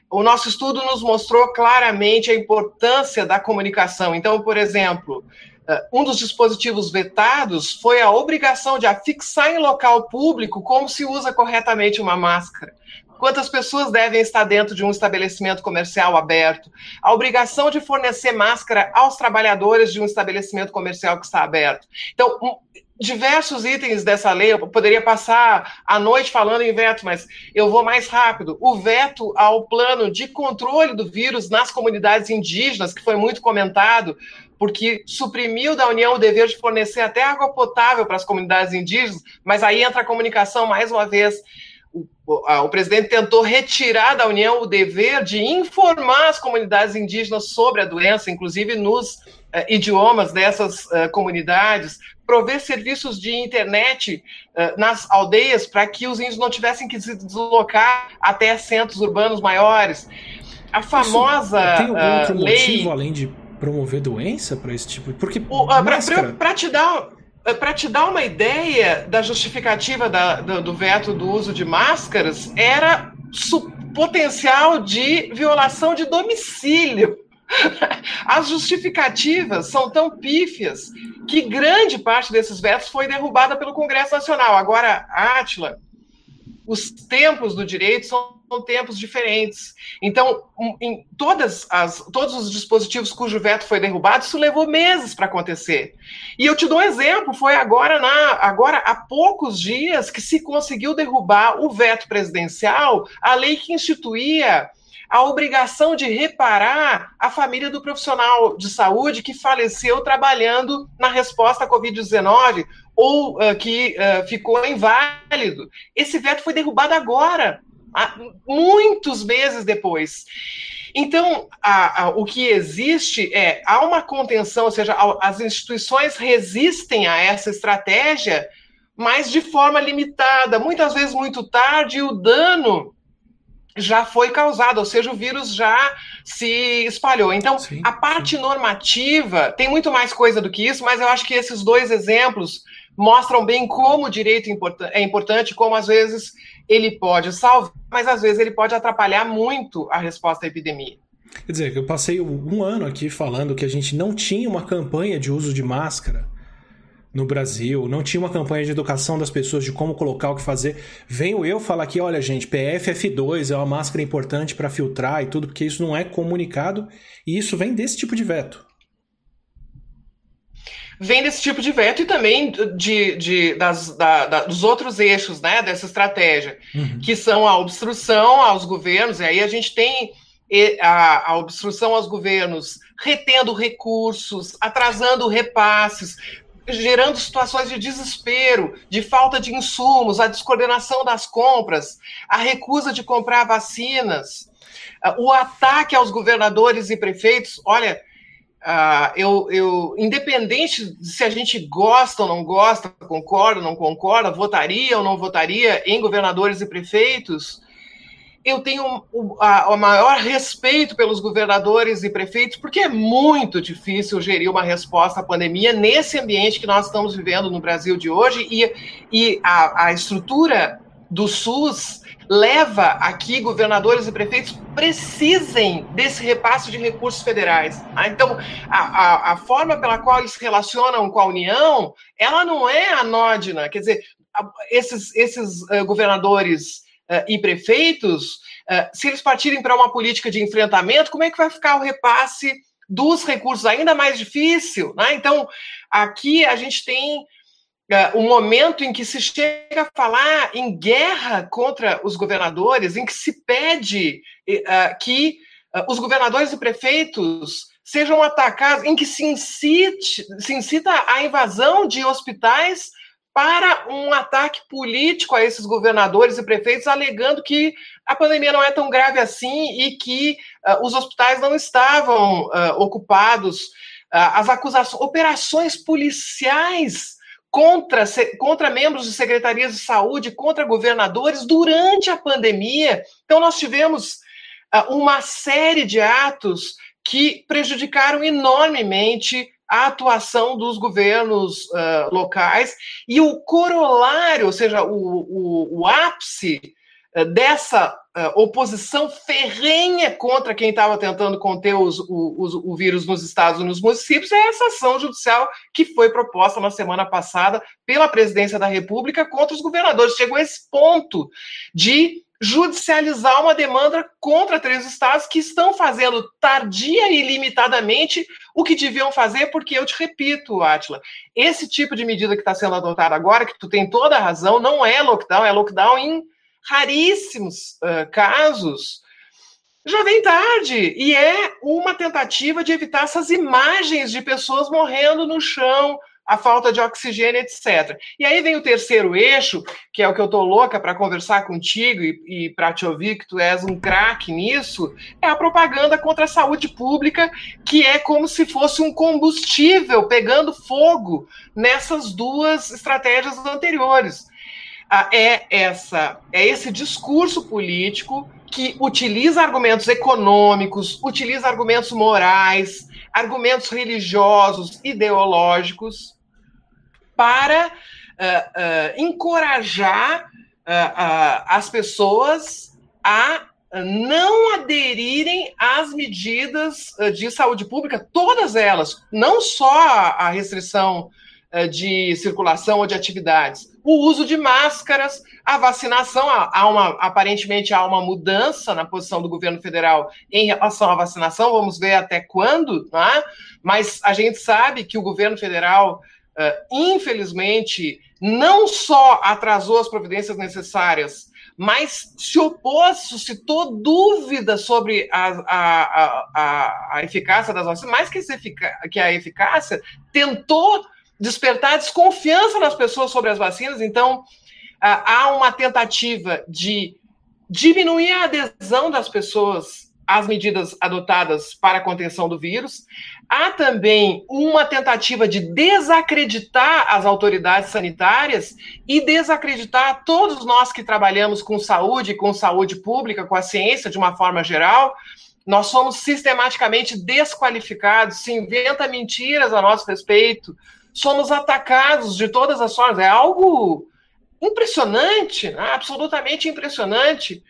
o nosso estudo nos mostrou claramente a importância da comunicação. Então, por exemplo, eh, um dos dispositivos vetados foi a obrigação de afixar em local público como se usa corretamente uma máscara. Quantas pessoas devem estar dentro de um estabelecimento comercial aberto? A obrigação de fornecer máscara aos trabalhadores de um estabelecimento comercial que está aberto. Então, diversos itens dessa lei, eu poderia passar a noite falando em veto, mas eu vou mais rápido. O veto ao plano de controle do vírus nas comunidades indígenas, que foi muito comentado, porque suprimiu da União o dever de fornecer até água potável para as comunidades indígenas, mas aí entra a comunicação mais uma vez. O, o, presidente tentou retirar da União o dever de informar as comunidades indígenas sobre a doença, inclusive nos uh, idiomas dessas uh, comunidades, prover serviços de internet uh, nas aldeias para que os índios não tivessem que se deslocar até centros urbanos maiores. A famosa Isso, tem algum outro motivo além de promover doença para esse tipo? Porque para te dar para te dar uma ideia da justificativa da, do, do veto do uso de máscaras, era potencial de violação de domicílio. As justificativas são tão pífias que grande parte desses vetos foi derrubada pelo Congresso Nacional. Agora, Átila, os tempos do direito são tempos diferentes. Então, em todas as, todos os dispositivos cujo veto foi derrubado, isso levou meses para acontecer. E eu te dou um exemplo, foi agora, na, agora há poucos dias que se conseguiu derrubar o veto presidencial, a lei que instituía a obrigação de reparar a família do profissional de saúde que faleceu trabalhando na resposta à Covid-19 ou uh, que uh, ficou inválido. Esse veto foi derrubado agora, muitos meses depois. Então, a, a, o que existe é há uma contenção, ou seja, as instituições resistem a essa estratégia, mas de forma limitada, muitas vezes muito tarde, e o dano já foi causado, ou seja, o vírus já se espalhou. Então, sim, a parte sim. normativa tem muito mais coisa do que isso, mas eu acho que esses dois exemplos mostram bem como o direito é importante, como às vezes ele pode salvar, mas às vezes ele pode atrapalhar muito a resposta à epidemia. Quer dizer, eu passei um ano aqui falando que a gente não tinha uma campanha de uso de máscara no Brasil, não tinha uma campanha de educação das pessoas de como colocar o que fazer. Venho eu falar aqui, olha gente, PFF2 é uma máscara importante para filtrar e tudo, porque isso não é comunicado e isso vem desse tipo de veto. Vem desse tipo de veto e também de, de das, da, da, dos outros eixos né, dessa estratégia, uhum. que são a obstrução aos governos, e aí a gente tem a, a, obstrução aos governos retendo recursos, atrasando repasses, gerando situações de desespero, de falta de insumos, a descoordenação das compras, a recusa de comprar vacinas, ah, o ataque aos governadores e prefeitos. Olha, uh, eu, eu, independente se a gente gosta ou não gosta, concorda ou não concorda, votaria ou não votaria em governadores e prefeitos, eu tenho o, a, o, maior respeito pelos governadores e prefeitos, porque é muito difícil gerir uma resposta à pandemia nesse ambiente que nós estamos vivendo no Brasil de hoje, e, e a, a estrutura do SUS leva aqui governadores e prefeitos precisem desse repasse de recursos federais. Tá? Então, a, a, a, forma pela qual eles se relacionam com a União, ela não é anódina. Quer dizer, esses, esses uh, governadores e prefeitos, uh, se eles partirem para uma política de enfrentamento, como é que vai ficar o repasse dos recursos? Ainda mais difícil. Né? Então, aqui a gente tem uh, um momento em que se chega a falar em guerra contra os governadores, em que se pede que os governadores e prefeitos sejam atacados, em que se, incite, se incita a invasão de hospitais para um ataque político a esses governadores e prefeitos, alegando que a pandemia não é tão grave assim e que uh, os hospitais não estavam uh, ocupados. Uh, as acusações, operações policiais contra, contra membros de secretarias de saúde, contra governadores durante a pandemia. Então, nós tivemos uma série de atos que prejudicaram enormemente a atuação dos governos uh, locais. E o corolário, ou seja, o, o, o ápice dessa uh, oposição ferrenha contra quem estava tentando conter os, o, o, vírus nos estados e nos municípios é essa ação judicial que foi proposta na semana passada pela presidência da República contra os governadores. Chegou a esse ponto de judicializar uma demanda contra três estados que estão fazendo tardia e limitadamente o que deviam fazer, porque eu te repito, Atila, esse tipo de medida que está sendo adotada agora, que tu tem toda a razão, não é lockdown, é lockdown em raríssimos uh, casos, já vem tarde e é uma tentativa de evitar essas imagens de pessoas morrendo no chão, a falta de oxigênio, etc. E aí vem o terceiro eixo, que é o que eu estou louca para conversar contigo e, e para te ouvir, que tu és um craque nisso, é a propaganda contra a saúde pública, que é como se fosse um combustível pegando fogo nessas duas estratégias anteriores. Ah, é essa é esse discurso político que utiliza argumentos econômicos, utiliza argumentos morais, argumentos religiosos, ideológicos, para uh, uh, encorajar uh, as pessoas a não aderirem às medidas de saúde pública, todas elas, não só a restrição de circulação ou de atividades, o uso de máscaras, a vacinação, há uma, aparentemente há uma mudança na posição do governo federal em relação à vacinação, vamos ver até quando, né? mas a gente sabe que o governo federal uh, infelizmente, não só atrasou as providências necessárias, mas se opôs, suscitou dúvidas sobre a, a, a, a eficácia das vacinas, mais que, que a eficácia, tentou despertar desconfiança nas pessoas sobre as vacinas. Então, há uma tentativa de diminuir a adesão das pessoas às medidas adotadas para a contenção do vírus. Há também uma tentativa de desacreditar as autoridades sanitárias e desacreditar todos nós que trabalhamos com saúde, com saúde pública, com a ciência de uma forma geral. Nós somos sistematicamente desqualificados, se inventa mentiras a nosso respeito somos atacados de todas as formas. É algo impressionante, né? absolutamente impressionante.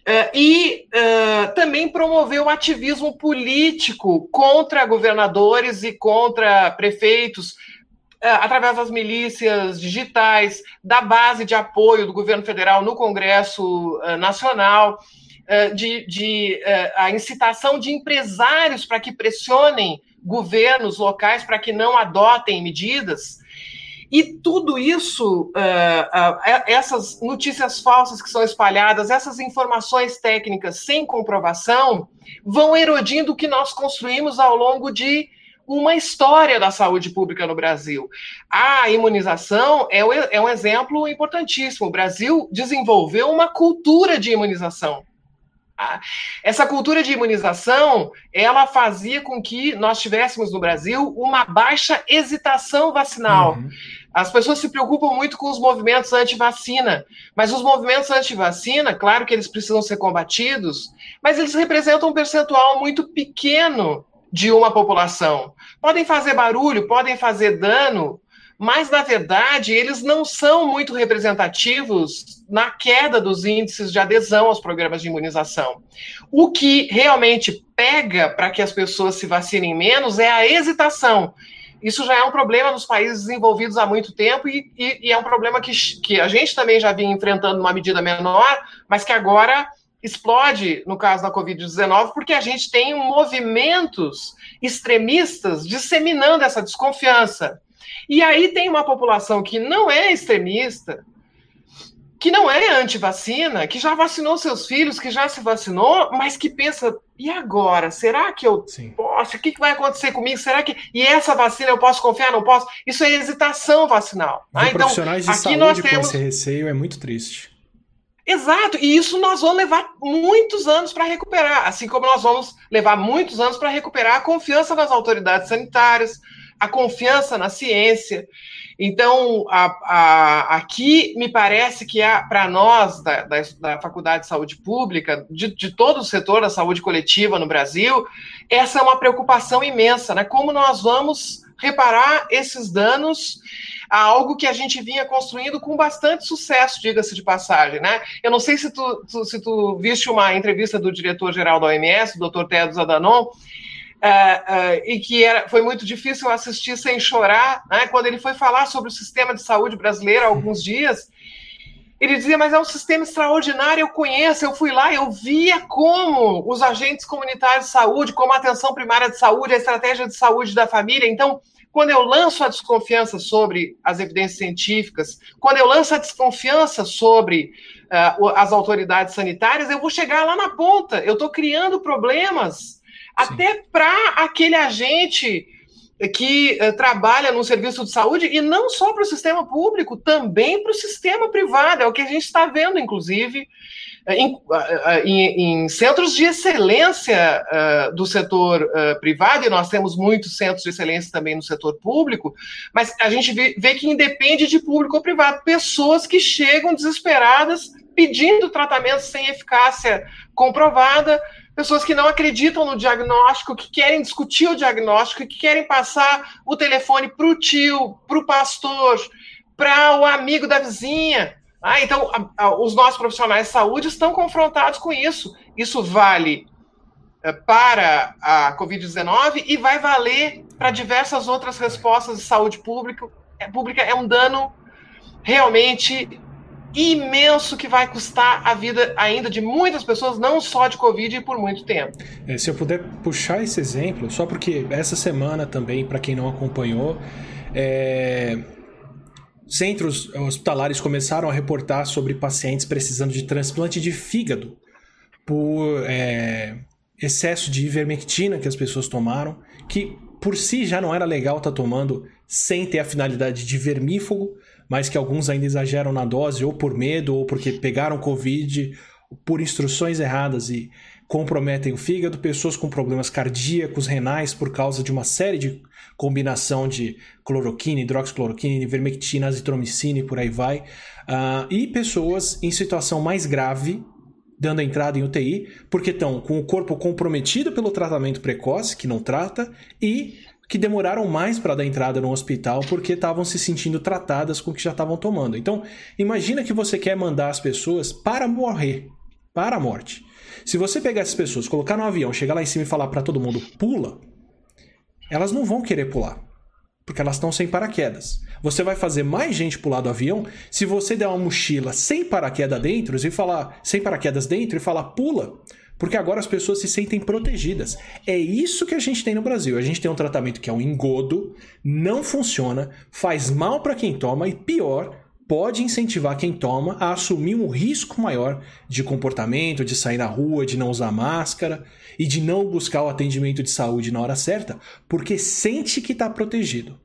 Uh, e uh, também promoveu ativismo político contra governadores e contra prefeitos, uh, através das milícias digitais, da base de apoio do governo federal no Congresso Nacional, de, de a incitação de empresários para que pressionem governos locais para que não adotem medidas. E tudo isso, uh, uh, essas notícias falsas que são espalhadas, essas informações técnicas sem comprovação, vão erodindo o que nós construímos ao longo de uma história da saúde pública no Brasil. A imunização é, é um exemplo importantíssimo. O Brasil desenvolveu uma cultura de imunização. Essa cultura de imunização, ela fazia com que nós tivéssemos no Brasil uma baixa hesitação vacinal. Uhum. As pessoas se preocupam muito com os movimentos anti-vacina, mas os movimentos anti-vacina, claro que eles precisam ser combatidos, mas eles representam um percentual muito pequeno de uma população. Podem fazer barulho, podem fazer dano, mas na verdade eles não são muito representativos na queda dos índices de adesão aos programas de imunização. O que realmente pega para que as pessoas se vacinem menos é a hesitação. Isso já é um problema nos países desenvolvidos há muito tempo e, e, e é um problema que, que a gente também já vinha enfrentando numa medida menor, mas que agora explode no caso da Covid-19, porque a gente tem movimentos extremistas disseminando essa desconfiança. E aí tem uma população que não é extremista, que não é anti-vacina, que já vacinou seus filhos, que já se vacinou, mas que pensa, e agora? Será que eu Sim. posso? O que, vai acontecer comigo? Será que. E essa vacina eu posso confiar? Não posso? Isso é hesitação vacinal. Ah, então, profissionais de aqui saúde nós temos... com esse receio é muito triste. Exato, e isso nós vamos levar muitos anos para recuperar, assim como nós vamos levar muitos anos para recuperar a confiança nas autoridades sanitárias, a confiança na ciência. Então, a, a, aqui me parece que para nós, da, da, da, Faculdade de Saúde Pública, de, de, todo o setor da saúde coletiva no Brasil, essa é uma preocupação imensa, né? Como nós vamos reparar esses danos a algo que a gente vinha construindo com bastante sucesso, diga-se de passagem, né? Eu não sei se tu, tu, se tu viste uma entrevista do diretor-geral da OMS, o Dr. Tedros Adhanom, Uh, uh, e que era, foi muito difícil assistir sem chorar, né? quando ele foi falar sobre o sistema de saúde brasileiro há alguns dias, ele dizia, mas é um sistema extraordinário, eu conheço, eu fui lá, eu via como os agentes comunitários de saúde, como a atenção primária de saúde, a estratégia de saúde da família, então, quando eu lanço a desconfiança sobre as evidências científicas, quando eu lanço a desconfiança sobre uh, as autoridades sanitárias, eu vou chegar lá na ponta, eu estou criando problemas até para aquele agente que uh, trabalha no serviço de saúde e não só para o sistema público, também para o sistema privado. É o que a gente está vendo, inclusive, eh, em, uh, em, em, centros de excelência uh, do setor privado, e nós temos muitos centros de excelência também no setor público, mas a gente vê, vê que independe de público ou privado, pessoas que chegam desesperadas pedindo tratamento sem eficácia comprovada, pessoas que não acreditam no diagnóstico, que querem discutir o diagnóstico, que querem passar o telefone para o tio, para o pastor, para o amigo da vizinha. Ah, então, a, a, os nossos profissionais de saúde estão confrontados com isso. Isso vale é, para a Covid-19 e vai valer para diversas outras respostas de saúde pública. É, pública é um dano realmente imenso que vai custar a vida ainda de muitas pessoas, não só de Covid, e por muito tempo. É, se eu puder puxar esse exemplo, só porque essa semana também, para quem não acompanhou, é... centros hospitalares começaram a reportar sobre pacientes precisando de transplante de fígado por é... excesso de ivermectina que as pessoas tomaram, que por si já não era legal estar tá tomando sem ter a finalidade de vermífugo, mas que alguns ainda exageram na dose, ou por medo, ou porque pegaram Covid por instruções erradas e comprometem o fígado, pessoas com problemas cardíacos, renais, por causa de uma série de combinação de cloroquina, hidroxicloroquina, ivermectina, azitromicina e por aí vai, uh, e pessoas em situação mais grave, dando entrada em UTI, porque estão com o corpo comprometido pelo tratamento precoce, que não trata, e que demoraram mais para dar entrada no hospital porque estavam se sentindo tratadas com o que já estavam tomando. Então, imagina que você quer mandar as pessoas para morrer, para a morte. Se você pegar essas pessoas, colocar no avião, chegar lá em cima e falar para todo mundo pula, elas não vão querer pular, porque elas estão sem paraquedas. Você vai fazer mais gente pular do avião se você der uma mochila sem paraquedas dentro e falar sem paraquedas dentro e falar pula. Porque agora as pessoas se sentem protegidas. É isso que a gente tem no Brasil. A gente tem um tratamento que é um engodo, não funciona, faz mal para quem toma e pior, pode incentivar quem toma a assumir um risco maior de comportamento, de sair na rua, de não usar máscara e de não buscar o atendimento de saúde na hora certa, porque sente que está protegido.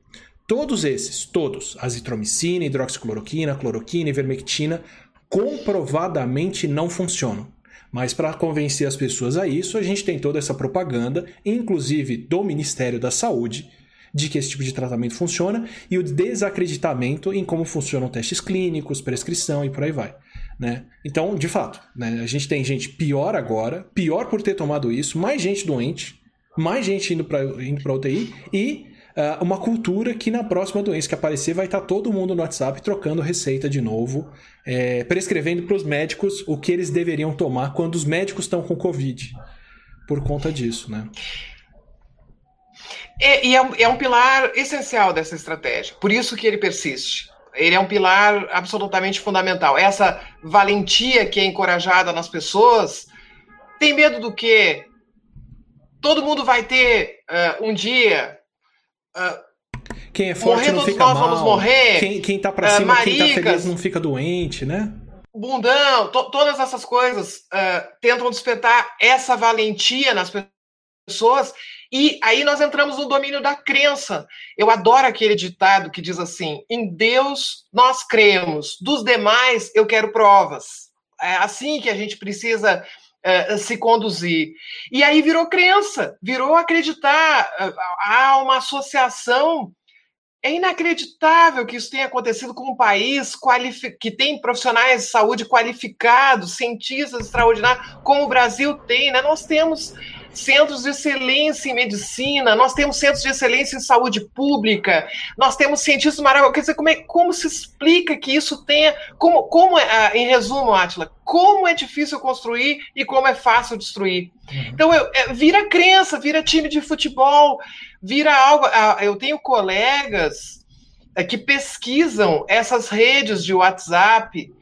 Todos esses, todos, azitromicina, hidroxicloroquina, cloroquina, ivermectina, comprovadamente não funcionam. Mas para convencer as pessoas a isso, a gente tem toda essa propaganda, inclusive do Ministério da Saúde, de que esse tipo de tratamento funciona e o desacreditamento em como funcionam testes clínicos, prescrição e por aí vai. Né? Então, de fato, né, a gente tem gente pior agora, pior por ter tomado isso, mais gente doente, mais gente indo para indo UTI e uh, uma cultura que na próxima doença que aparecer vai estar tá todo mundo no WhatsApp trocando receita de novo, é, prescrevendo para os médicos o que eles deveriam tomar quando os médicos estão com Covid. Por conta disso, né? É, e é um, é um pilar essencial dessa estratégia. Por isso que ele persiste. Ele é um pilar absolutamente fundamental. Essa valentia que é encorajada nas pessoas tem medo do quê? Todo mundo vai ter uh, um dia quem é forte não fica nós mal. Vamos morrer. Quem, quem tá pra cima, uh, quem tá feliz não fica doente, né? Bundão, to, todas essas coisas uh, tentam despertar essa valentia nas pessoas. E aí nós entramos no domínio da crença. Eu adoro aquele ditado que diz assim: em Deus nós cremos, dos demais eu quero provas. É assim que a gente precisa uh, se conduzir. E aí virou crença, virou acreditar. Uh, há uma associação. É inacreditável que isso tenha acontecido com um país que tem profissionais de saúde qualificados, cientistas extraordinários, como o Brasil tem. Né? Nós temos centros de excelência em medicina, nós temos centros de excelência em saúde pública, nós temos cientistas maravilhosos. Quer dizer, como, é, como se explica que isso tenha. Como, como é, em resumo, Atila, como é difícil construir e como é fácil destruir. Uhum. Então, eu, é, vira crença, vira time de futebol, vira algo. Eu tenho colegas é, que pesquisam essas redes de WhatsApp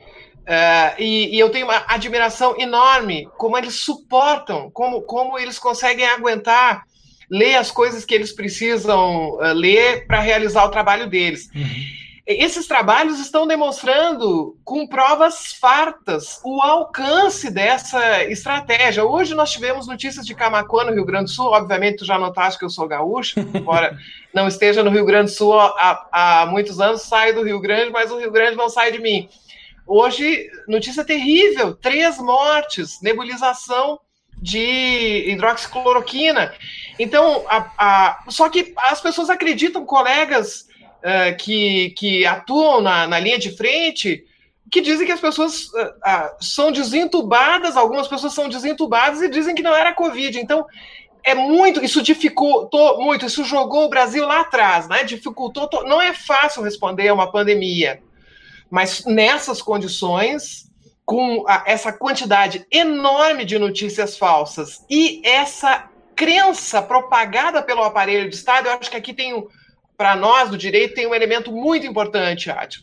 Uh, e, e, eu tenho uma admiração enorme como eles suportam, como, como eles conseguem aguentar ler as coisas que eles precisam uh, ler para realizar o trabalho deles. Uhum. Esses trabalhos estão demonstrando com provas fartas o alcance dessa estratégia. Hoje nós tivemos notícias de Camacuã, no Rio Grande do Sul. Obviamente, tu já notaste que eu sou gaúcho, embora não esteja no Rio Grande do Sul há, há muitos anos, saio do Rio Grande, mas o Rio Grande não sai de mim. Hoje, notícia terrível: três mortes, nebulização de hidroxicloroquina. Então, a, a, só que as pessoas acreditam, colegas uh, que, que atuam na, na linha de frente, que dizem que as pessoas uh, uh, são desentubadas, algumas pessoas são desentubadas e dizem que não era Covid. Então, é muito, isso dificultou muito, isso jogou o Brasil lá atrás, né? Dificultou, não é fácil responder a uma pandemia. Mas nessas condições, com a, essa quantidade enorme de notícias falsas e essa crença propagada pelo aparelho de Estado, eu acho que aqui tem, para nós do direito, tem um elemento muito importante, Adi.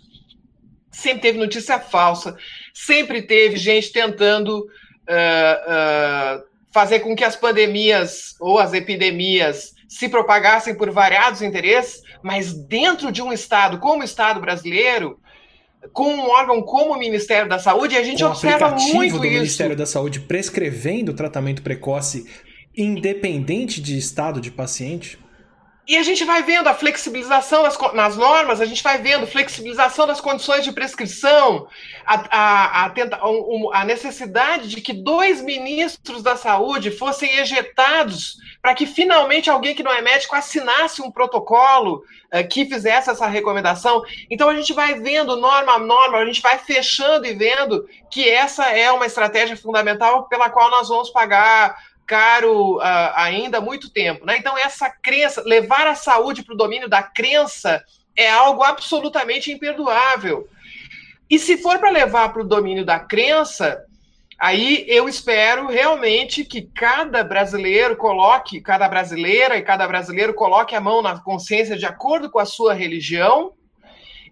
Sempre teve notícia falsa, sempre teve gente tentando uh, uh, fazer com que as pandemias ou as epidemias se propagassem por variados interesses, mas dentro de um Estado como o Estado brasileiro, com um órgão como o Ministério da Saúde, a gente com observa muito do isso. Ministério da Saúde prescrevendo tratamento precoce independente de estado de paciente? E a gente vai vendo a flexibilização nas normas, a gente vai vendo flexibilização das condições de prescrição, a, a, a, a necessidade de que dois ministros da saúde fossem ejetados para que finalmente alguém que não é médico assinasse um protocolo uh, que fizesse essa recomendação. Então a gente vai vendo norma a norma, a gente vai fechando e vendo que essa é uma estratégia fundamental pela qual nós vamos pagar caro uh, ainda há muito tempo. Né? Então, essa crença, levar a saúde para o domínio da crença é algo absolutamente imperdoável. E se for para levar para o domínio da crença, aí eu espero realmente que cada brasileiro coloque, cada brasileira e cada brasileiro coloque a mão na consciência de acordo com a sua religião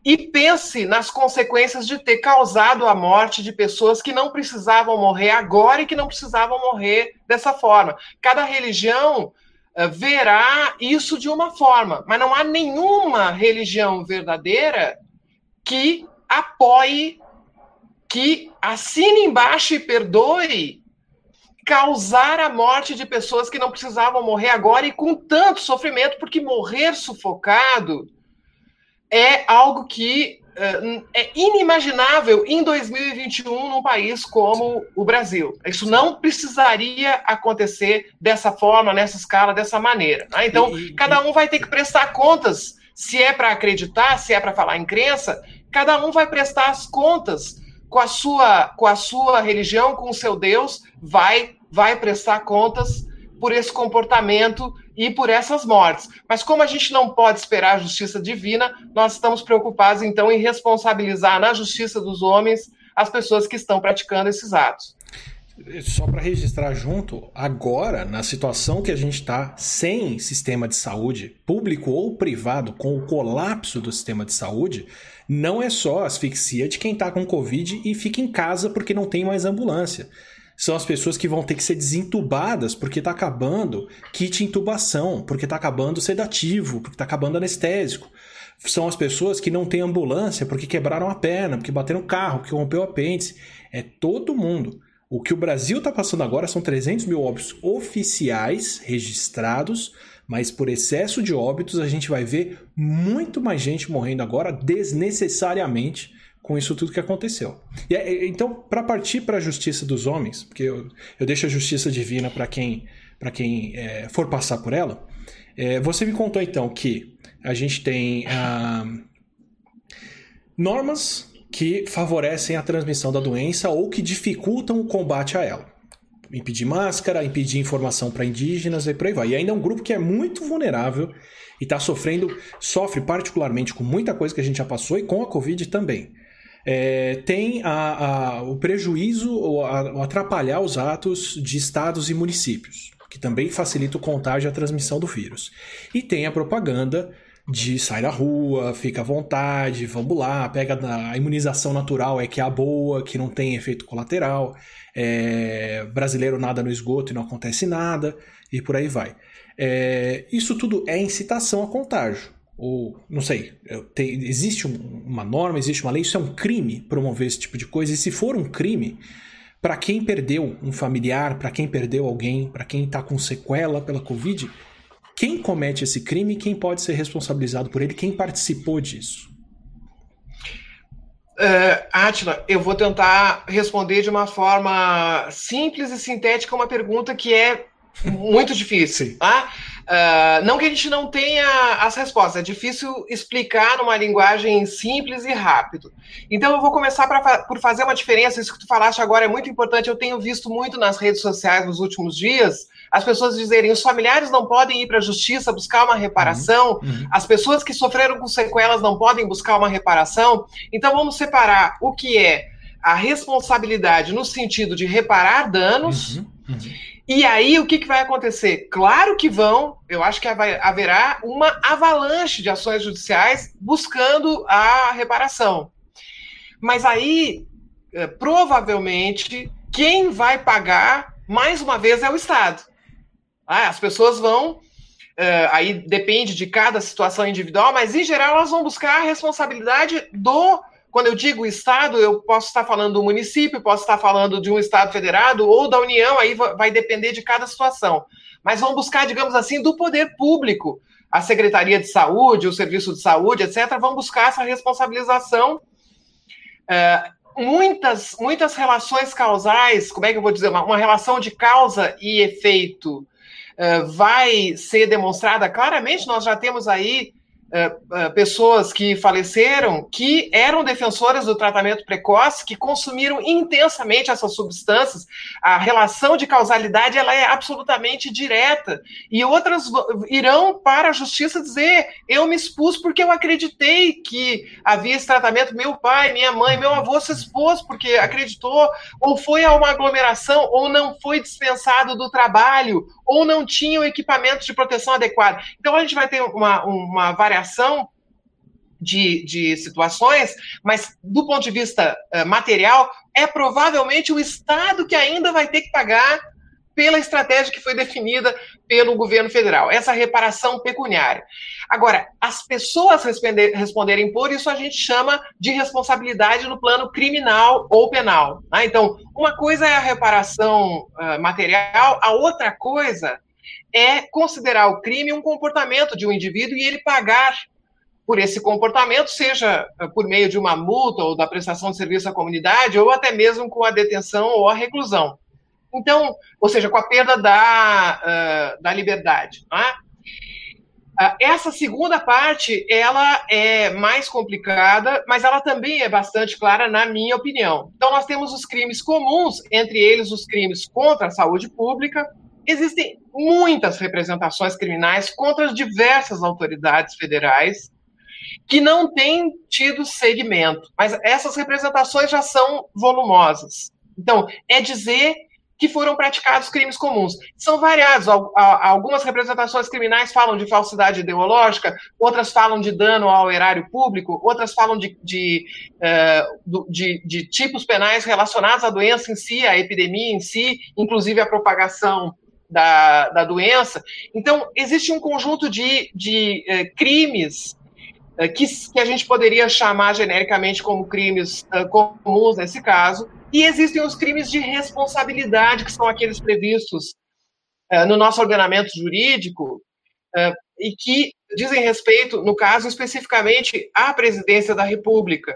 e pense nas consequências de ter causado a morte de pessoas que não precisavam morrer agora e que não precisavam morrer dessa forma. Cada religião uh, verá isso de uma forma, mas não há nenhuma religião verdadeira que apoie, que assine embaixo e perdoe causar a morte de pessoas que não precisavam morrer agora e com tanto sofrimento, porque morrer sufocado é algo que uh, é inimaginável em 2021 num país como o Brasil. Isso não precisaria acontecer dessa forma, nessa escala, dessa maneira. Né? Então, cada um vai ter que prestar contas se é para acreditar, se é para falar em crença, cada um vai prestar as contas com a sua, com a sua religião, com o seu Deus, vai, vai prestar contas por esse comportamento e por essas mortes. Mas como a gente não pode esperar a justiça divina, nós estamos preocupados então em responsabilizar na justiça dos homens as pessoas que estão praticando esses atos. Só para registrar junto, agora, na situação que a gente está sem sistema de saúde, público ou privado, com o colapso do sistema de saúde, não é só asfixia de quem está com Covid e fica em casa porque não tem mais ambulância são as pessoas que vão ter que ser desentubadas porque está acabando kit intubação, porque está acabando sedativo, porque está acabando anestésico. São as pessoas que não têm ambulância porque quebraram a perna, porque bateram o carro, porque rompeu o apêndice. É todo mundo. O que o Brasil está passando agora são 300 mil óbitos oficiais registrados, mas por excesso de óbitos a gente vai ver muito mais gente morrendo agora desnecessariamente com isso tudo que aconteceu. E, então, para partir para a justiça dos homens, porque eu, eu deixo a justiça divina para quem, pra quem é, for passar por ela, é, você me contou então que a gente tem ah, normas que favorecem a transmissão da doença ou que dificultam o combate a ela. Impedir máscara, impedir informação para indígenas e por aí vai. E ainda é um grupo que é muito vulnerável e está sofrendo, sofre particularmente com muita coisa que a gente já passou e com a Covid também é, tem a, a, o prejuízo ou, atrapalhar os atos de estados e municípios, que também facilita o contágio e a transmissão do vírus. E tem a propaganda de sair da rua, fica à vontade, vamos lá, pega a imunização natural é que é a boa, que não tem efeito colateral, é, brasileiro nada no esgoto e não acontece nada, e por aí vai. É, isso tudo é incitação a contágio ou não sei, tem, existe uma norma, existe uma lei, isso é um crime promover esse tipo de coisa. E se for um crime, para quem perdeu um familiar, para quem perdeu alguém, para quem está com sequela pela Covid, quem comete esse crime, quem pode ser responsabilizado por ele, quem participou disso? Uh, Atila, eu vou tentar responder de uma forma simples e sintética uma pergunta que é muito difícil. Tá? Uh, não que a gente não tenha as respostas, é difícil explicar numa linguagem simples e rápido. Então eu vou começar pra, por fazer uma diferença. Isso que tu falaste agora é muito importante. Eu tenho visto muito nas redes sociais nos últimos dias as pessoas dizerem os familiares não podem ir para a justiça buscar uma reparação, uhum, uhum. as pessoas que sofreram com sequelas não podem buscar uma reparação. Então vamos separar o que é a responsabilidade no sentido de reparar danos. Uhum, uhum. E aí, o que, que vai acontecer? Claro que vão, eu acho que haverá uma avalanche de ações judiciais buscando a reparação. Mas aí, é, provavelmente, quem vai pagar, mais uma vez, é o Estado. Ah, as pessoas vão. É, aí depende de cada situação individual, mas em geral elas vão buscar a responsabilidade do quando eu digo Estado, eu posso estar falando do município, posso estar falando de um Estado federado ou da União, aí vai depender de cada situação. Mas vão buscar, digamos assim, do poder público. A Secretaria de Saúde, o Serviço de Saúde, etc., vão buscar essa responsabilização. É, muitas, muitas relações causais, como é que eu vou dizer? Uma, uma relação de causa e efeito é, vai ser demonstrada claramente. Nós já temos aí pessoas que faleceram que eram defensoras do tratamento precoce, que consumiram intensamente essas substâncias. A relação de causalidade ela é absolutamente direta. E outras irão para a justiça dizer: eu me expus porque eu acreditei que havia esse tratamento. Meu pai, minha mãe, meu avô se expôs porque acreditou, ou foi a uma aglomeração, ou não foi dispensado do trabalho, ou não tinha o equipamento de proteção adequado. Então a gente vai ter uma, uma variação de, de situações, mas do ponto de vista uh, material, é provavelmente o Estado que ainda vai ter que pagar pela estratégia que foi definida pelo governo federal, essa reparação pecuniária. Agora, as pessoas responder, responderem por isso a gente chama de responsabilidade no plano criminal ou penal. Né? Então, uma coisa é a reparação uh, material, a outra coisa é considerar o crime um comportamento de um indivíduo e ele pagar por esse comportamento, seja por meio de uma multa ou da prestação de serviço à comunidade, ou até mesmo com a detenção ou a reclusão. Então, ou seja, com a perda da, uh, da liberdade. Uh, essa segunda parte, ela é mais complicada, mas ela também é bastante clara, na minha opinião. Então, nós temos os crimes comuns, entre eles os crimes contra a saúde pública. Existem muitas representações criminais contra diversas autoridades federais que não têm tido segmento, mas essas representações já são volumosas. Então, é dizer que foram praticados crimes comuns. São variados. Algumas representações criminais falam de falsidade ideológica, outras falam de dano ao erário público, outras falam de, de, eh, de, de tipos penais relacionados à doença em si, à epidemia em si, inclusive à propagação da, da doença. Então, existe um conjunto de, de eh, crimes eh, que, que, a gente poderia chamar genericamente como crimes comuns nesse caso, e existem os crimes de responsabilidade, que são aqueles previstos uh, no nosso ordenamento jurídico, uh, e que dizem respeito, no caso especificamente, à presidência da República.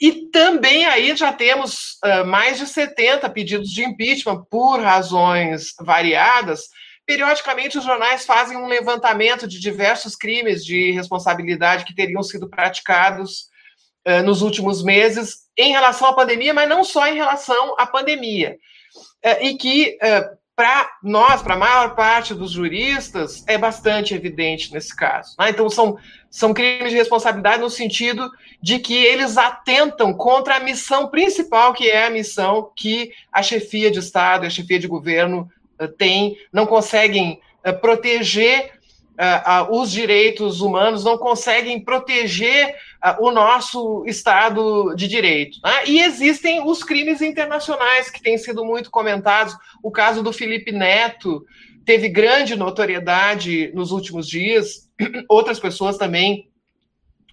E também aí já temos uh, mais de 70 pedidos de impeachment por razões variadas. Periodicamente, os jornais fazem um levantamento de diversos crimes de responsabilidade que teriam sido praticados uh, nos últimos meses em relação à pandemia, mas não só em relação à pandemia. É, e que, é, para nós, para a maior parte dos juristas, é bastante evidente nesse caso. Né? Então, são, são crimes de responsabilidade no sentido de que eles atentam contra a missão principal, que é a missão que a chefia de Estado, a chefia de governo uh, tem, não conseguem uh, proteger uh, os direitos humanos, não conseguem proteger o nosso Estado de Direito. Né? E existem os crimes internacionais que têm sido muito comentados. O caso do Felipe Neto teve grande notoriedade nos últimos dias, outras pessoas também.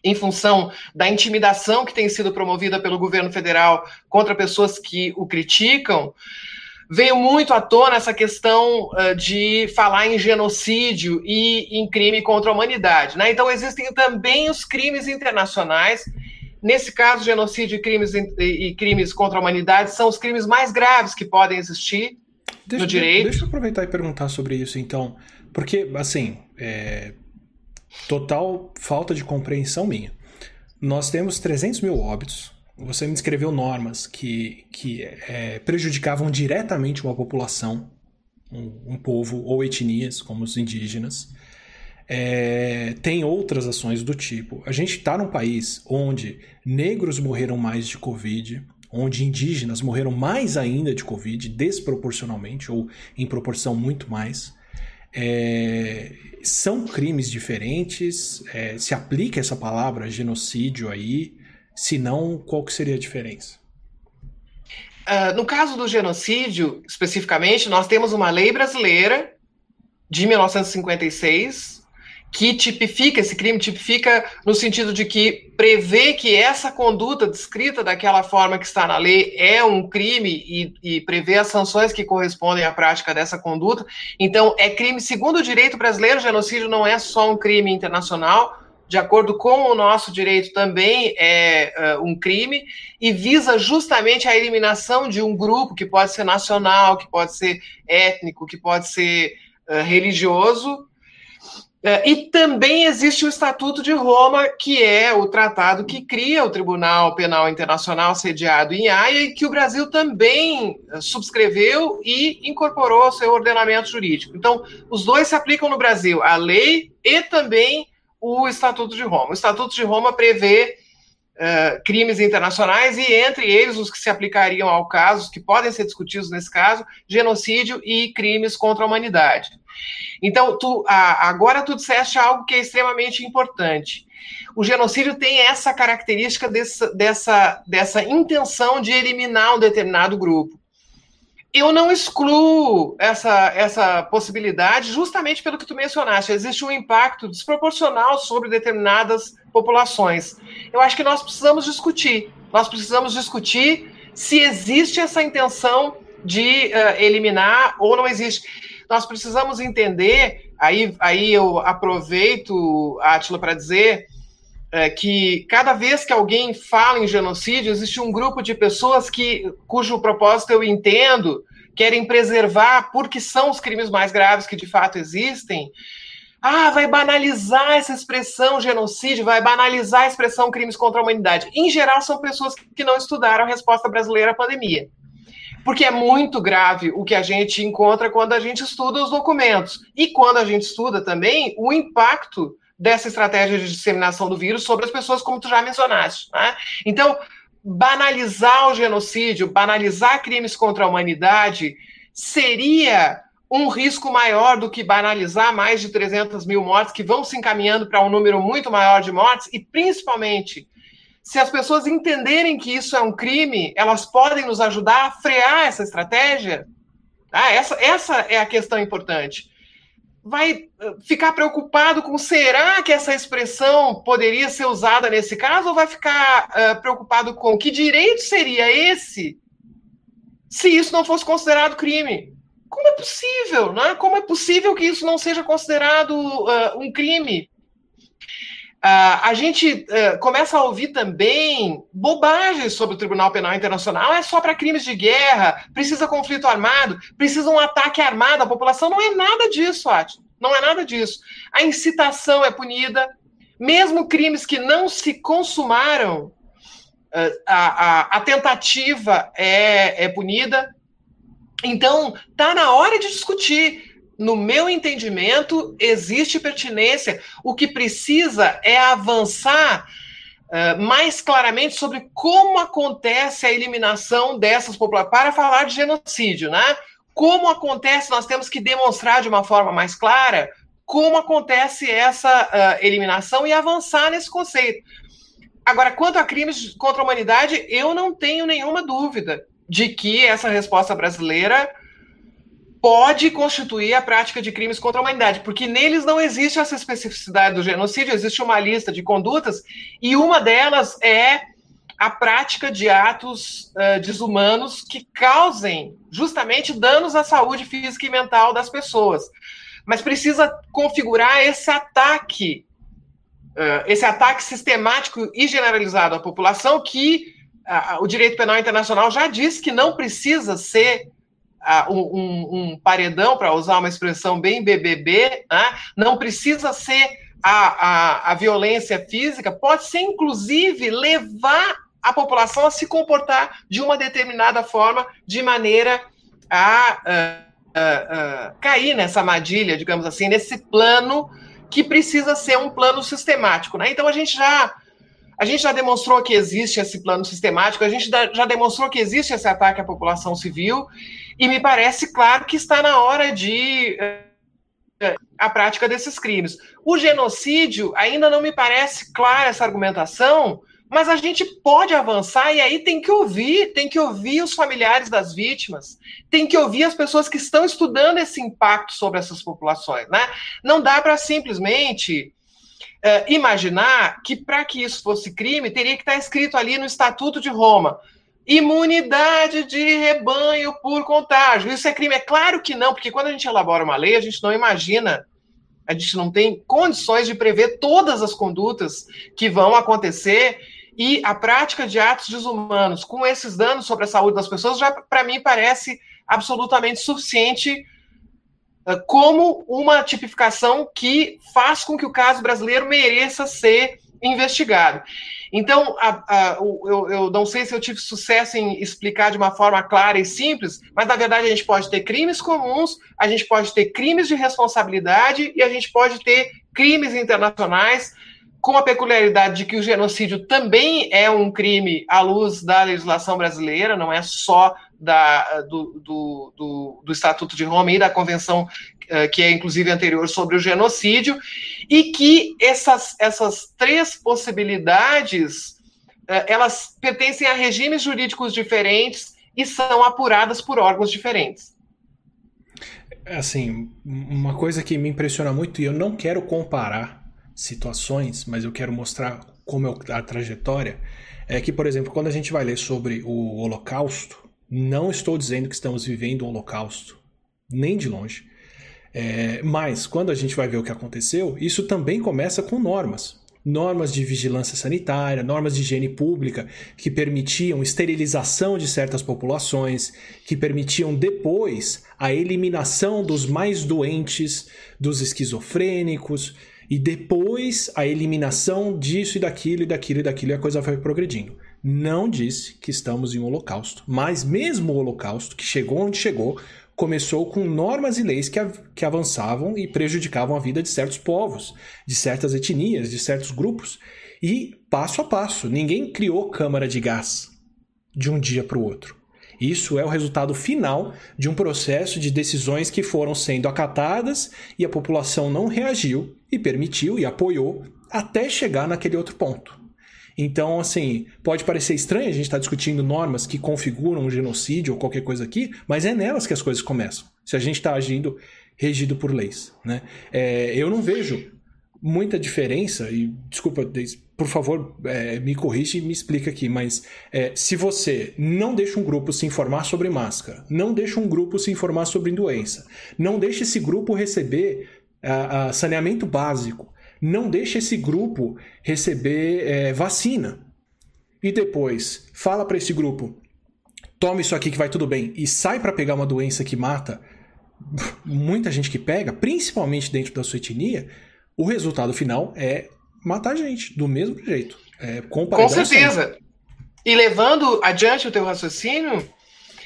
Em função da intimidação que tem sido promovida pelo governo federal contra pessoas que o criticam, veio muito à tona essa questão uh, de falar em genocídio e em crime contra a humanidade. Né? Então, existem também os crimes internacionais. Nesse caso, genocídio e crimes, e crimes contra a humanidade são os crimes mais graves que podem existir deixa, no direito. Deixa eu aproveitar e perguntar sobre isso, então. Porque, assim, é... total falta de compreensão minha. Nós temos 300 mil óbitos você me descreveu normas que, que é, prejudicavam diretamente uma população, um, um, povo ou etnias, como os indígenas. É, tem outras ações do tipo. A gente está num país onde negros morreram mais de Covid, onde indígenas morreram mais ainda de Covid, desproporcionalmente, ou em proporção muito mais. É, são crimes diferentes? É, se aplica essa palavra genocídio aí? Se não, qual que seria a diferença? Uh, no caso do genocídio, especificamente, nós temos uma lei brasileira de 1956 que tipifica esse crime, tipifica no sentido de que prevê que essa conduta descrita daquela forma que está na lei é um crime e, e prevê as sanções que correspondem à prática dessa conduta. Então, é crime, segundo o direito brasileiro, genocídio não é só um crime internacional, de acordo com o nosso direito, também é uh, um crime e visa justamente a eliminação de um grupo que pode ser nacional, que pode ser étnico, que pode ser uh, religioso, É, e também existe o Estatuto de Roma, que é o tratado que cria o Tribunal Penal Internacional sediado em Haia e que o Brasil também subscreveu e incorporou ao seu ordenamento jurídico. Então, os dois se aplicam no Brasil, a lei e também o Estatuto de Roma. O Estatuto de Roma prevê uh, crimes internacionais e, entre eles, os que se aplicariam ao caso, que podem ser discutidos nesse caso, genocídio e crimes contra a humanidade. Então, tu, a, agora tu disseste algo que é extremamente importante. O genocídio tem essa característica dessa, dessa, dessa intenção de eliminar um determinado grupo. Eu não excluo essa, essa possibilidade justamente pelo que tu mencionaste. Existe um impacto desproporcional sobre determinadas populações. Eu acho que nós precisamos discutir. Nós precisamos discutir se existe essa intenção de uh, eliminar ou não existe nós precisamos entender, aí, aí eu aproveito, Átila, para dizer é, que cada vez que alguém fala em genocídio, existe um grupo de pessoas que, cujo propósito eu entendo, querem preservar, porque são os crimes mais graves que de fato existem, ah, vai banalizar essa expressão genocídio, vai banalizar a expressão crimes contra a humanidade. Em geral, são pessoas que não estudaram a resposta brasileira à pandemia porque é muito grave o que a gente encontra quando a gente estuda os documentos. E quando a gente estuda também o impacto dessa estratégia de disseminação do vírus sobre as pessoas, como tu já mencionaste. Né? Então, banalizar o genocídio, banalizar crimes contra a humanidade, seria um risco maior do que banalizar mais de 300 mil mortes, que vão se encaminhando para um número muito maior de mortes, e principalmente se as pessoas entenderem que isso é um crime, elas podem nos ajudar a frear essa estratégia. Ah, essa, essa é a questão importante. Vai eh, ficar preocupado com será que essa expressão poderia ser usada nesse caso, ou vai ficar uh, preocupado com que direito seria esse se isso não fosse considerado crime? Como é possível, né? Como é possível que isso não seja considerado uh, um crime? Uh, a gente uh, começa a ouvir também bobagens sobre o Tribunal Penal Internacional. É só para crimes de guerra, precisa conflito armado, precisa um ataque armado à população. Não é nada disso, Ati. Não é nada disso. A incitação é punida, mesmo crimes que não se consumaram, uh, a, a, a, tentativa é, é punida. Então, tá na hora de discutir no meu entendimento, existe pertinência. O que precisa é avançar uh, mais claramente sobre como acontece a eliminação dessas populações. Para falar de genocídio, né? Como acontece, nós temos que demonstrar de uma forma mais clara como acontece essa uh, eliminação e avançar nesse conceito. Agora, quanto a crimes contra a humanidade, eu não tenho nenhuma dúvida de que essa resposta brasileira pode constituir a prática de crimes contra a humanidade, porque neles não existe essa especificidade do genocídio, existe uma lista de condutas, e uma delas é a prática de atos uh, desumanos que causem justamente danos à saúde física e mental das pessoas. Mas precisa configurar esse ataque, uh, esse ataque sistemático e generalizado à população que uh, o direito penal internacional já diz que não precisa ser um, um, paredão, para usar uma expressão bem BBB, né? não precisa ser a, a, a violência física, pode ser, inclusive, levar a população a se comportar de uma determinada forma, de maneira a uh, uh, uh, cair nessa armadilha, digamos assim, nesse plano que precisa ser um plano sistemático. Né? Então, a gente já a gente já demonstrou que existe esse plano sistemático, a gente já demonstrou que existe esse ataque à população civil, e me parece claro que está na hora de uh, a prática desses crimes. O genocídio ainda não me parece clara essa argumentação, mas a gente pode avançar e aí tem que ouvir, tem que ouvir os familiares das vítimas, tem que ouvir as pessoas que estão estudando esse impacto sobre essas populações, né? Não dá para simplesmente uh, imaginar que para que isso fosse crime teria que estar escrito ali no Estatuto de Roma imunidade de rebanho por contágio. Isso é crime? É claro que não, porque quando a gente elabora uma lei, a gente não imagina, a gente não tem condições de prever todas as condutas que vão acontecer e a prática de atos desumanos com esses danos sobre a saúde das pessoas já para mim parece absolutamente suficiente como uma tipificação que faz com que o caso brasileiro mereça ser investigado. Então, a, a, eu, eu, não sei se eu tive sucesso em explicar de uma forma clara e simples, mas na verdade a gente pode ter crimes comuns, a gente pode ter crimes de responsabilidade e a gente pode ter crimes internacionais, com a peculiaridade de que o genocídio também é um crime à luz da legislação brasileira, não é só da, do, do, do, do Estatuto de Roma e da Convenção eh, que é inclusive anterior sobre o genocídio, e que essas, essas três possibilidades eh, elas pertencem a regimes jurídicos diferentes e são apuradas por órgãos diferentes. Assim, uma coisa que me impressiona muito, e eu não quero comparar situações, mas eu quero mostrar como é a trajetória, é que, por exemplo, quando a gente vai ler sobre o Holocausto, não estou dizendo que estamos vivendo um Holocausto, nem de longe. É, mas, quando a gente vai ver o que aconteceu, isso também começa com normas. Normas de vigilância sanitária, normas de higiene pública que permitiam esterilização de certas populações, que permitiam depois a eliminação dos mais doentes, dos esquizofrênicos, e depois a eliminação disso e daquilo e daquilo e daquilo, e a coisa foi progredindo. Não disse que estamos em um holocausto, mas mesmo o holocausto, que chegou onde chegou, começou com normas e leis que, que avançavam e prejudicavam a vida de certos povos, de certas etnias, de certos grupos. E passo a passo, ninguém criou câmara de gás de um dia para o outro. Isso é o resultado final de um processo de decisões que foram sendo acatadas e a população não reagiu e permitiu e apoiou até chegar naquele outro ponto. Então, assim, pode parecer estranho a gente estar tá discutindo normas que configuram um genocídio ou qualquer coisa aqui, mas é nelas que as coisas começam. Se a gente está agindo regido por leis. Né? É, eu não vejo muita diferença, e desculpa, por favor, é, me corrija e me explica aqui, mas é, se você não deixa um grupo se informar sobre máscara, não deixa um grupo se informar sobre doença, não deixa esse grupo receber a, a saneamento básico, não deixa esse grupo receber é, vacina. E depois fala para esse grupo: toma isso aqui que vai tudo bem, e sai para pegar uma doença que mata muita gente que pega, principalmente dentro da sua etnia, o resultado final é matar gente, do mesmo jeito. É, com, com certeza. Sempre. E levando adiante o teu raciocínio,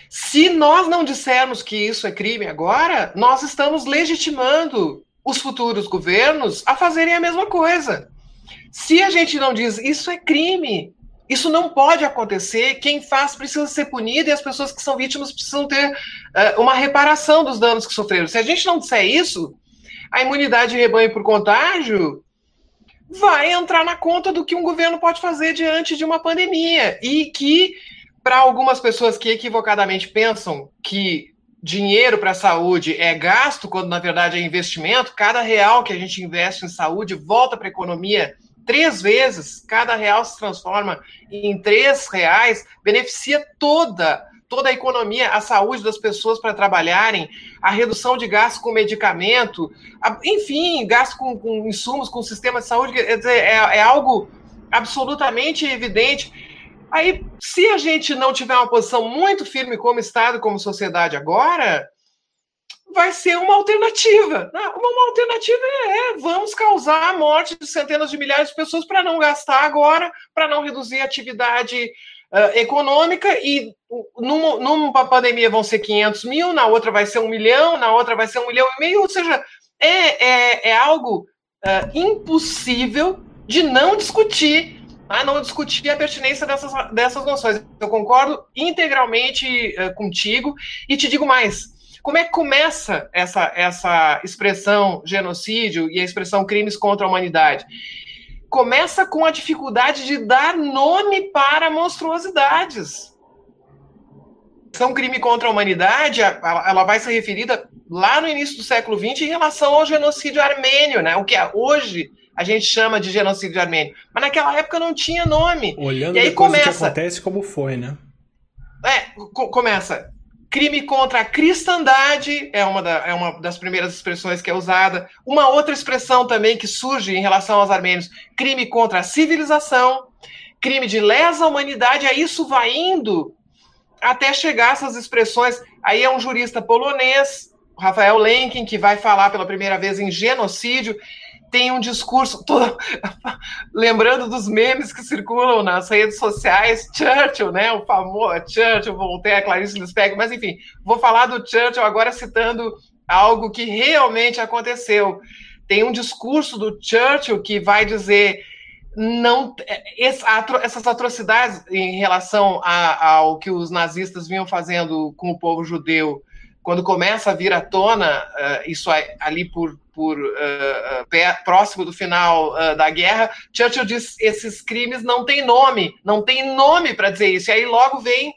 se nós não dissermos que isso é crime agora, nós estamos legitimando os futuros governos a fazerem a mesma coisa. Se a gente não diz isso é crime, isso não pode acontecer, quem faz precisa ser punido e as pessoas que são vítimas precisam ter uh, uma reparação dos danos que sofreram. Se a gente não disser isso, a imunidade de rebanho por contágio vai entrar na conta do que um governo pode fazer diante de uma pandemia. E que, para algumas pessoas que equivocadamente pensam que dinheiro para a saúde é gasto, quando na verdade é investimento, cada real que a gente investe em saúde volta para a economia três vezes, cada real se transforma em três reais, beneficia toda toda a economia, a saúde das pessoas para trabalharem, a redução de gasto com medicamento, a, enfim, gasto com, com, insumos, com sistema de saúde, é, é, é algo absolutamente evidente. Aí, se a gente não tiver uma posição muito firme como Estado, como sociedade agora, vai ser uma alternativa. Né? Uma alternativa é, é vamos causar a morte de centenas de milhares de pessoas para não gastar agora, para não reduzir a atividade uh, econômica e numa, numa pandemia vão ser 500 mil, na outra vai ser um milhão, na outra vai ser um milhão e meio, ou seja, é, é, é algo uh, impossível de não discutir a não discutir a pertinência dessas, dessas noções. Eu concordo integralmente uh, contigo e te digo mais. Como é que começa essa, essa expressão genocídio e a expressão crimes contra a humanidade? Começa com a dificuldade de dar nome para monstruosidades. São crime contra a humanidade, ela vai ser referida lá no início do século XX em relação ao genocídio armênio, né? O que é hoje a gente chama de genocídio armênio. Mas naquela época não tinha nome. Olhando e aí começa. O que acontece como foi, né? É, co começa. Crime contra a cristandade é uma, da, é uma das primeiras expressões que é usada. Uma outra expressão também que surge em relação aos armênios: crime contra a civilização, crime de lesa humanidade. Aí isso vai indo até chegar essas expressões. Aí é um jurista polonês, Rafael Lenkin, que vai falar pela primeira vez em genocídio, tem um discurso, tô, lembrando dos memes que circulam nas redes sociais, Churchill, né, o famoso Churchill, Voltaire, Clarice Lispector, mas enfim, vou falar do Churchill agora citando algo que realmente aconteceu. Tem um discurso do Churchill que vai dizer não essas atrocidades em relação a, ao que os nazistas vinham fazendo com o povo judeu quando começa a vir à tona uh, isso ali por, por uh, pé, próximo do final uh, da guerra, Churchill diz esses crimes não têm nome, não tem nome para dizer isso. E aí logo vem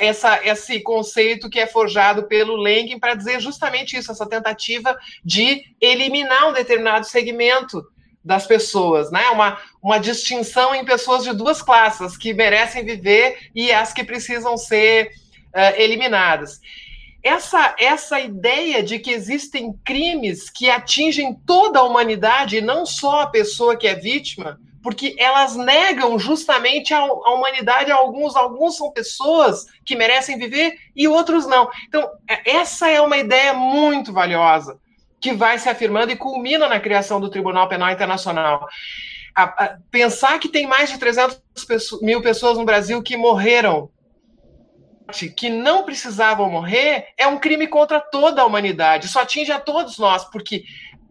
essa, esse conceito que é forjado pelo Lenkin para dizer justamente isso, essa tentativa de eliminar um determinado segmento das pessoas, né? Uma, uma distinção em pessoas de duas classes, que merecem viver e as que precisam ser uh, eliminadas. Essa, essa ideia de que existem crimes que atingem toda a humanidade e não só a pessoa que é vítima, porque elas negam justamente a, a, humanidade a alguns. Alguns são pessoas que merecem viver e outros não. Então, é, essa é uma ideia muito valiosa que vai se afirmando e culmina na criação do Tribunal Penal Internacional. A, a, pensar que tem mais de 300 mil pessoas no Brasil que morreram que não precisavam morrer é um crime contra toda a humanidade. Isso atinge a todos nós, porque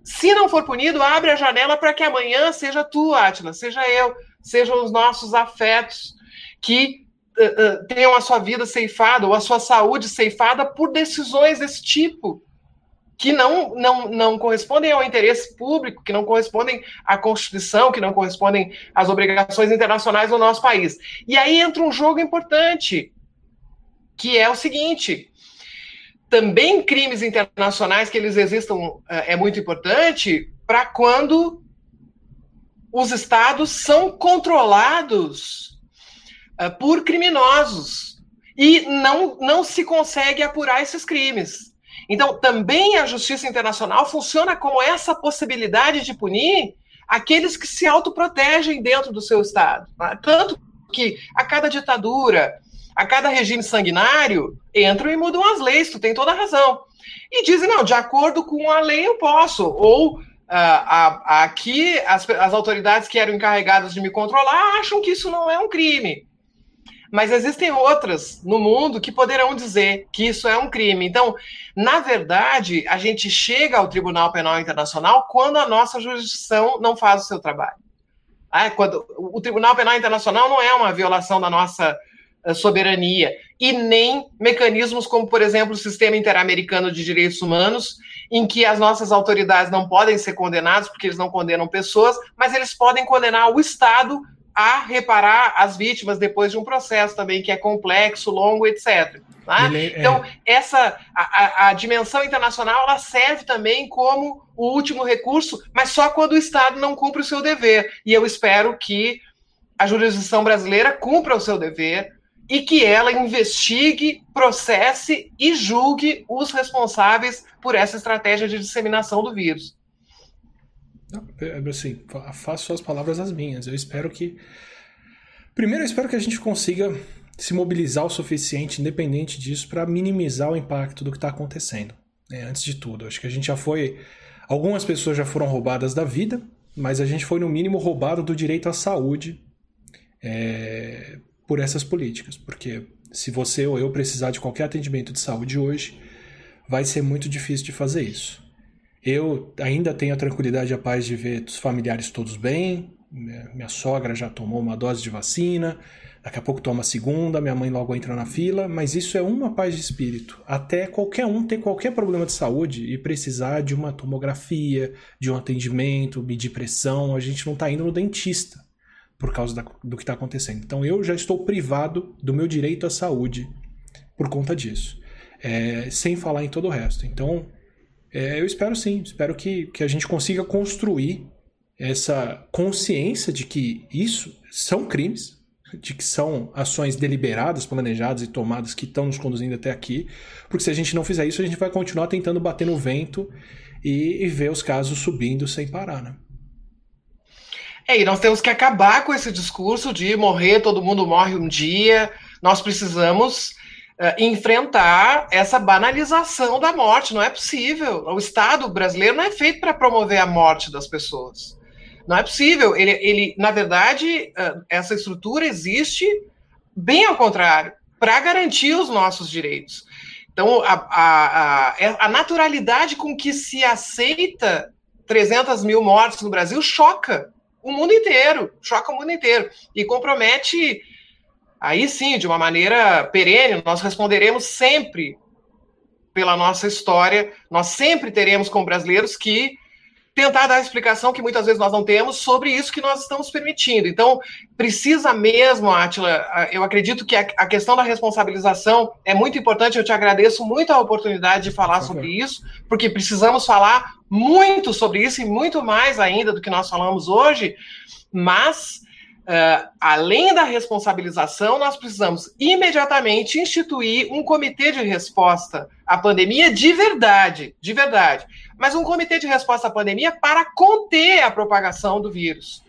se não for punido, abre a janela para que amanhã seja tu, Átila, seja eu, sejam os nossos afetos que uh, uh, tenham a sua vida ceifada ou a sua saúde ceifada por decisões desse tipo que não, não, não correspondem ao interesse público, que não correspondem à Constituição, que não correspondem às obrigações internacionais do nosso país. E aí entra um jogo importante, que é o seguinte: também crimes internacionais que eles existam é, é muito importante para quando os estados são controlados uh, por criminosos e não, não se consegue apurar esses crimes. Então, também a justiça internacional funciona com essa possibilidade de punir aqueles que se autoprotegem dentro do seu estado. Né? Tanto que a cada ditadura, a cada regime sanguinário, entram e mudam as leis, tu tem toda a razão. E dizem, não, de acordo com a lei eu posso. Ou uh, a, aqui as, as autoridades que eram encarregadas de me controlar acham que isso não é um crime. Mas existem outras no mundo que poderão dizer que isso é um crime. Então, na verdade, a gente chega ao Tribunal Penal Internacional quando a nossa jurisdição não faz o seu trabalho. Ah, quando, o Tribunal Penal Internacional não é uma violação da nossa soberania, e nem mecanismos como, por exemplo, o Sistema Interamericano de Direitos Humanos, em que as nossas autoridades não podem ser condenadas, porque eles não condenam pessoas, mas eles podem condenar o Estado a reparar as vítimas depois de um processo também que é complexo, longo, etc. Tá? É... Então, essa a, a, dimensão internacional ela serve também como o último recurso, mas só quando o Estado não cumpre o seu dever. E eu espero que a jurisdição brasileira cumpra o seu dever, e que ela investigue, processe e julgue os responsáveis por essa estratégia de disseminação do vírus. Assim, faço suas palavras as minhas. Eu espero que. Primeiro, eu espero que a gente consiga se mobilizar o suficiente, independente disso, para minimizar o impacto do que está acontecendo. Né? Antes de tudo, acho que a gente já foi. Algumas pessoas já foram roubadas da vida, mas a gente foi, no mínimo, roubado do direito à saúde é, por essas políticas, porque se você ou eu precisar de qualquer atendimento de saúde hoje, vai ser muito difícil de fazer isso. Eu ainda tenho a tranquilidade e a paz de ver os familiares todos bem, minha sogra já tomou uma dose de vacina, daqui a pouco toma a segunda, minha mãe logo entra na fila, mas isso é uma paz de espírito. Até qualquer um ter qualquer problema de saúde e precisar de uma tomografia, de um atendimento, medir pressão, a gente não está indo no dentista por causa da, do que está acontecendo. Então eu já estou privado do meu direito à saúde por conta disso. É, sem falar em todo o resto. Então, é, eu espero sim, espero que, que a gente consiga construir essa consciência de que isso são crimes, de que são ações deliberadas, planejadas e tomadas que estão nos conduzindo até aqui, porque se a gente não fizer isso, a gente vai continuar tentando bater no vento e, e ver os casos subindo sem parar, né? É, e nós temos que acabar com esse discurso de morrer, todo mundo morre um dia. Nós precisamos enfrentar essa banalização da morte. Não é possível. O Estado brasileiro não é feito para promover a morte das pessoas. Não é possível. Ele, ele, na verdade, essa estrutura existe bem ao contrário, para garantir os nossos direitos. Então, a, a, a, a, naturalidade com que se aceita 300 mil mortes no Brasil choca o mundo inteiro, choca o mundo inteiro. E compromete, aí sim, de uma maneira perene, nós responderemos sempre pela nossa história, nós sempre teremos como brasileiros que tentar dar a explicação que muitas vezes nós não temos sobre isso que nós estamos permitindo. Então, precisa mesmo, Atila, eu acredito que a questão da responsabilização é muito importante, eu te agradeço muito a oportunidade de falar sobre isso, porque precisamos falar muito sobre isso e muito mais ainda do que nós falamos hoje, mas Uh, além da responsabilização, nós precisamos imediatamente instituir um comitê de resposta à pandemia de verdade, de verdade. Mas um comitê de resposta à pandemia para conter a propagação do vírus.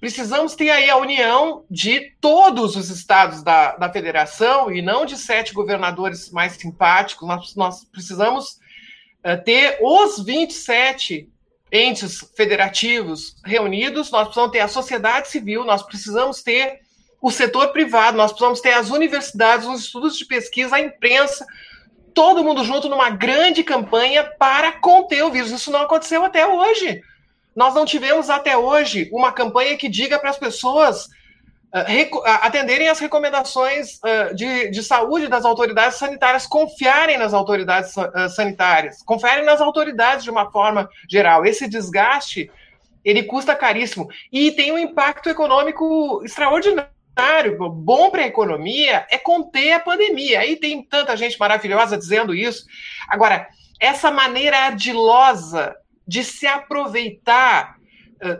Precisamos ter aí a união de todos os estados da, da federação e não de sete governadores mais simpáticos. Nós, nós precisamos uh, ter os 27 entes federativos reunidos, nós precisamos ter a sociedade civil, nós precisamos ter o setor privado, nós precisamos ter as universidades, os estudos de pesquisa, a imprensa, todo mundo junto numa grande campanha para conter o vírus. Isso não aconteceu até hoje. Nós não tivemos até hoje uma campanha que diga para as pessoas atenderem às recomendações de, de saúde das autoridades sanitárias, confiarem nas autoridades sanitárias, confiarem nas autoridades de uma forma geral. Esse desgaste, ele custa caríssimo e tem um impacto econômico extraordinário. Bom para a economia é conter a pandemia. Aí tem tanta gente maravilhosa dizendo isso. Agora, essa maneira ardilosa de se aproveitar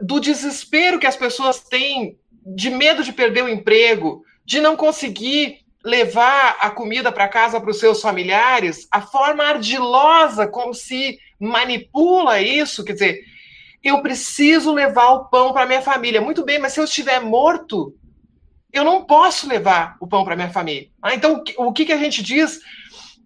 do desespero que as pessoas têm de medo de perder o emprego, de não conseguir levar a comida para casa para os seus familiares, a forma ardilosa como se manipula isso, quer dizer, eu preciso levar o pão para minha família. Muito bem, mas se eu estiver morto, eu não posso levar o pão para minha família. Ah, então, o que, que a gente diz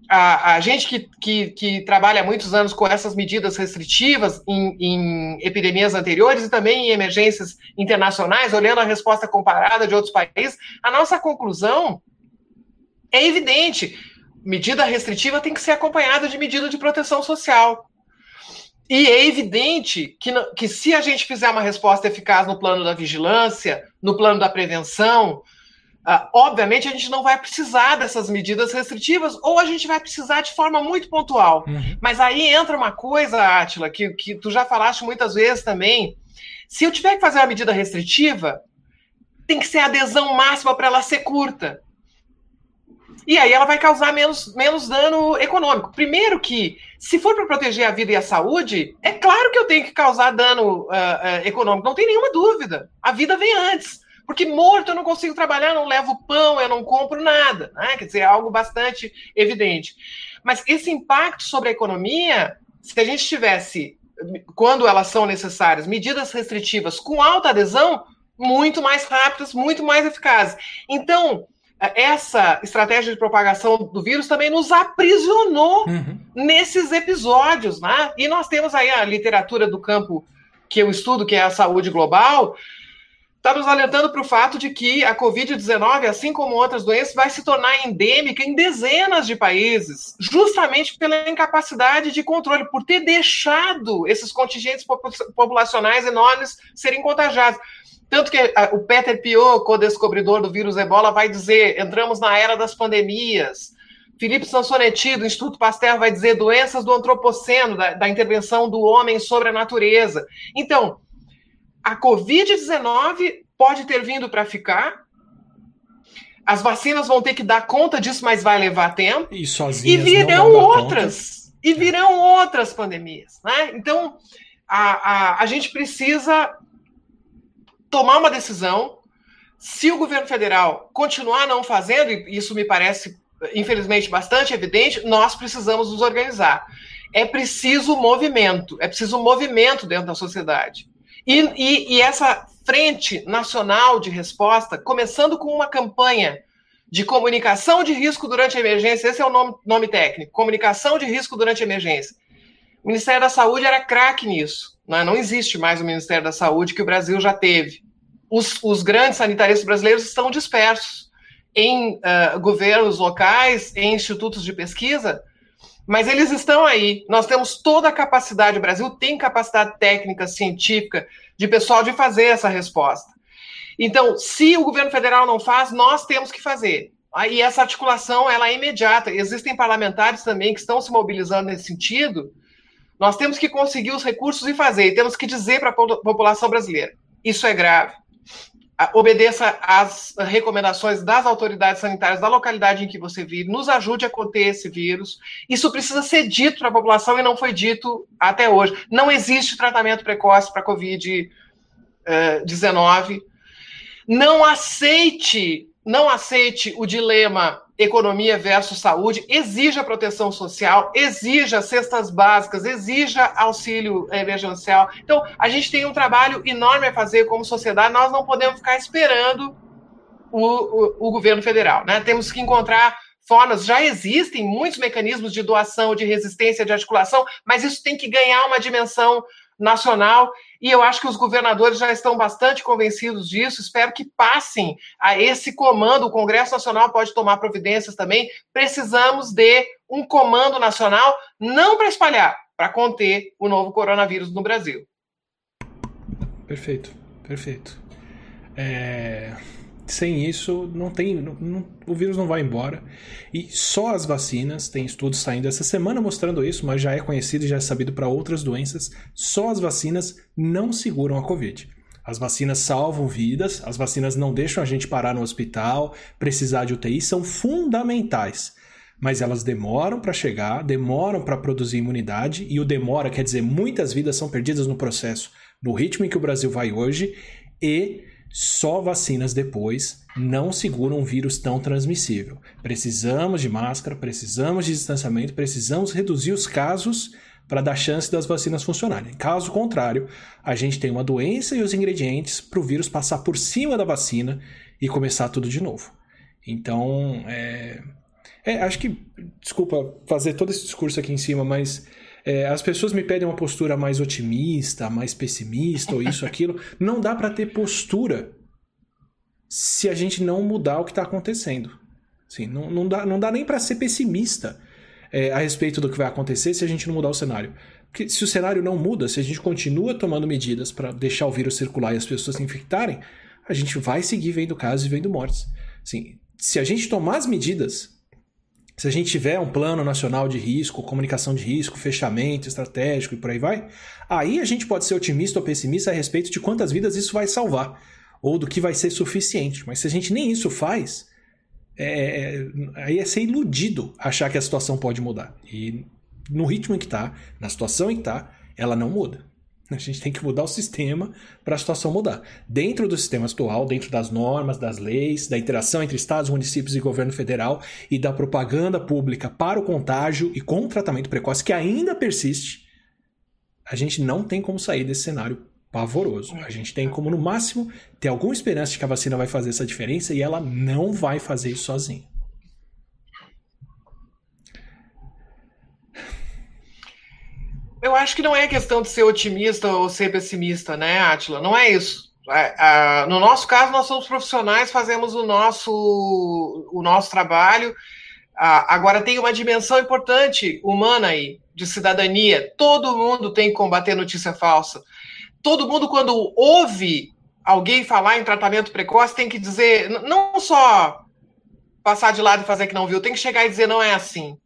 a, a gente que, que, que, trabalha há muitos anos com essas medidas restritivas em, em, epidemias anteriores e também em emergências internacionais, olhando a resposta comparada de outros países, a nossa conclusão é evidente. Medida restritiva tem que ser acompanhada de medida de proteção social. E é evidente que, que se a gente fizer uma resposta eficaz no plano da vigilância, no plano da prevenção, Uh, obviamente, a gente não vai precisar dessas medidas restritivas, ou a gente vai precisar de forma muito pontual. Uhum. Mas aí entra uma coisa, Átila, que, que tu já falaste muitas vezes também. Se eu tiver que fazer uma medida restritiva, tem que ser a adesão máxima para ela ser curta. E aí ela vai causar menos, menos dano econômico. Primeiro que, se for para proteger a vida e a saúde, é claro que eu tenho que causar dano uh, uh, econômico, não tem nenhuma dúvida. A vida vem antes. Porque morto eu não consigo trabalhar, não levo pão, eu não compro nada. Né? Quer dizer, é algo bastante evidente. Mas esse impacto sobre a economia, se a gente tivesse, quando elas são necessárias, medidas restritivas com alta adesão, muito mais rápidas, muito mais eficazes. Então, essa estratégia de propagação do vírus também nos aprisionou uhum. nesses episódios, né? E nós temos aí a literatura do campo que eu estudo, que é a saúde global, está nos alertando para o fato de que a Covid-19, assim como outras doenças, vai se tornar endêmica em dezenas de países, justamente pela incapacidade de controle, por ter deixado esses contingentes populacionais enormes serem contagiados. Tanto que o Peter Piot, co-descobridor do vírus ebola, vai dizer: entramos na era das pandemias. Felipe Sansonetti, do Instituto Pasteur, vai dizer doenças do antropoceno, da, da intervenção do homem sobre a natureza. Então, a Covid-19 pode ter vindo para ficar. As vacinas vão ter que dar conta disso, mas vai levar tempo. E E virão outras. E virão outras pandemias. Né? Então, a, a, a gente precisa tomar uma decisão. Se o governo federal continuar não fazendo, e isso me parece, infelizmente, bastante evidente, nós precisamos nos organizar. É preciso movimento, é preciso movimento dentro da sociedade. E, e, e essa frente nacional de resposta, começando com uma campanha de comunicação de risco durante a emergência, esse é o nome, nome técnico, comunicação de risco durante a emergência. O Ministério da Saúde era craque nisso. Né? Não existe mais o Ministério da Saúde que o Brasil já teve. Os, os grandes sanitaristas brasileiros estão dispersos em uh, governos locais, em institutos de pesquisa, mas eles estão aí. Nós temos toda a capacidade, o Brasil tem capacidade técnica, científica, de pessoal de fazer essa resposta. Então, se o governo federal não faz, nós temos que fazer. E essa articulação ela é imediata. Existem parlamentares também que estão se mobilizando nesse sentido. Nós temos que conseguir os recursos e fazer. E temos que dizer para a população brasileira: isso é grave. Obedeça às recomendações das autoridades sanitárias da localidade em que você vive, nos ajude a conter esse vírus. Isso precisa ser dito para a população e não foi dito até hoje. Não existe tratamento precoce para a Covid-19 não aceite, não aceite o dilema economia versus saúde, exija proteção social, exija cestas básicas, exija auxílio emergencial. Então, a gente tem um trabalho enorme a fazer como sociedade, nós não podemos ficar esperando o, o, o governo federal, né? Temos que encontrar formas, já existem muitos mecanismos de doação, de resistência, de articulação, mas isso tem que ganhar uma dimensão nacional e eu acho que os governadores já estão bastante convencidos disso. Espero que passem a esse comando. O Congresso Nacional pode tomar providências também. Precisamos de um comando nacional, não para espalhar, para conter o novo coronavírus no Brasil. Perfeito, perfeito. É sem isso, não tem. Não, não, o vírus não vai embora. E só as vacinas, tem estudos saindo essa semana mostrando isso, mas já é conhecido e já é sabido para outras doenças. Só as vacinas não seguram a Covid. As vacinas salvam vidas, as vacinas não deixam a gente parar no hospital, precisar de UTI, são fundamentais. Mas elas demoram para chegar, demoram para produzir imunidade, e o demora quer dizer muitas vidas são perdidas no processo, no ritmo em que o Brasil vai hoje, e só vacinas depois não seguram um vírus tão transmissível. Precisamos de máscara, precisamos de distanciamento, precisamos reduzir os casos para dar chance das vacinas funcionarem. Caso contrário, a gente tem uma doença e os ingredientes para o vírus passar por cima da vacina e começar tudo de novo. Então, é... é acho que, desculpa fazer todo esse discurso aqui em cima, mas é, as pessoas me pedem uma postura mais otimista, mais pessimista, ou isso, aquilo. Não dá para ter postura se a gente não mudar o que está acontecendo. Assim, não, não, dá, não dá nem para ser pessimista é, a respeito do que vai acontecer se a gente não mudar o cenário. Porque se o cenário não muda, se a gente continua tomando medidas para deixar o vírus circular e as pessoas se infectarem, a gente vai seguir vendo casos e vendo mortes. Assim, se a gente tomar as medidas se a gente tiver um plano nacional de risco, comunicação de risco, fechamento estratégico e por aí vai, aí a gente pode ser otimista ou pessimista a respeito de quantas vidas isso vai salvar ou do que vai ser suficiente. Mas se a gente nem isso faz, é, é aí é ser iludido achar que a situação pode mudar. E no ritmo em que está, na situação em que está, ela não muda. A gente tem que mudar o sistema para a situação mudar. Dentro do sistema atual, dentro das normas, das leis, da interação entre estados, municípios e governo federal e da propaganda pública para o contágio e com o tratamento precoce que ainda persiste, a gente não tem como sair desse cenário pavoroso. A gente tem como, no máximo, ter alguma esperança de que a vacina vai fazer essa diferença e ela não vai fazer isso sozinha. Eu acho que não é questão de ser otimista ou ser pessimista, né, Atila? Não é isso. É, no nosso caso, nós somos profissionais, fazemos o nosso, o nosso trabalho. agora, tem uma dimensão importante humana aí, de cidadania. Todo mundo tem que combater notícia falsa. Todo mundo, quando ouve alguém falar em tratamento precoce, tem que dizer, não só passar de lado e fazer que não viu, tem que chegar e dizer, não é assim.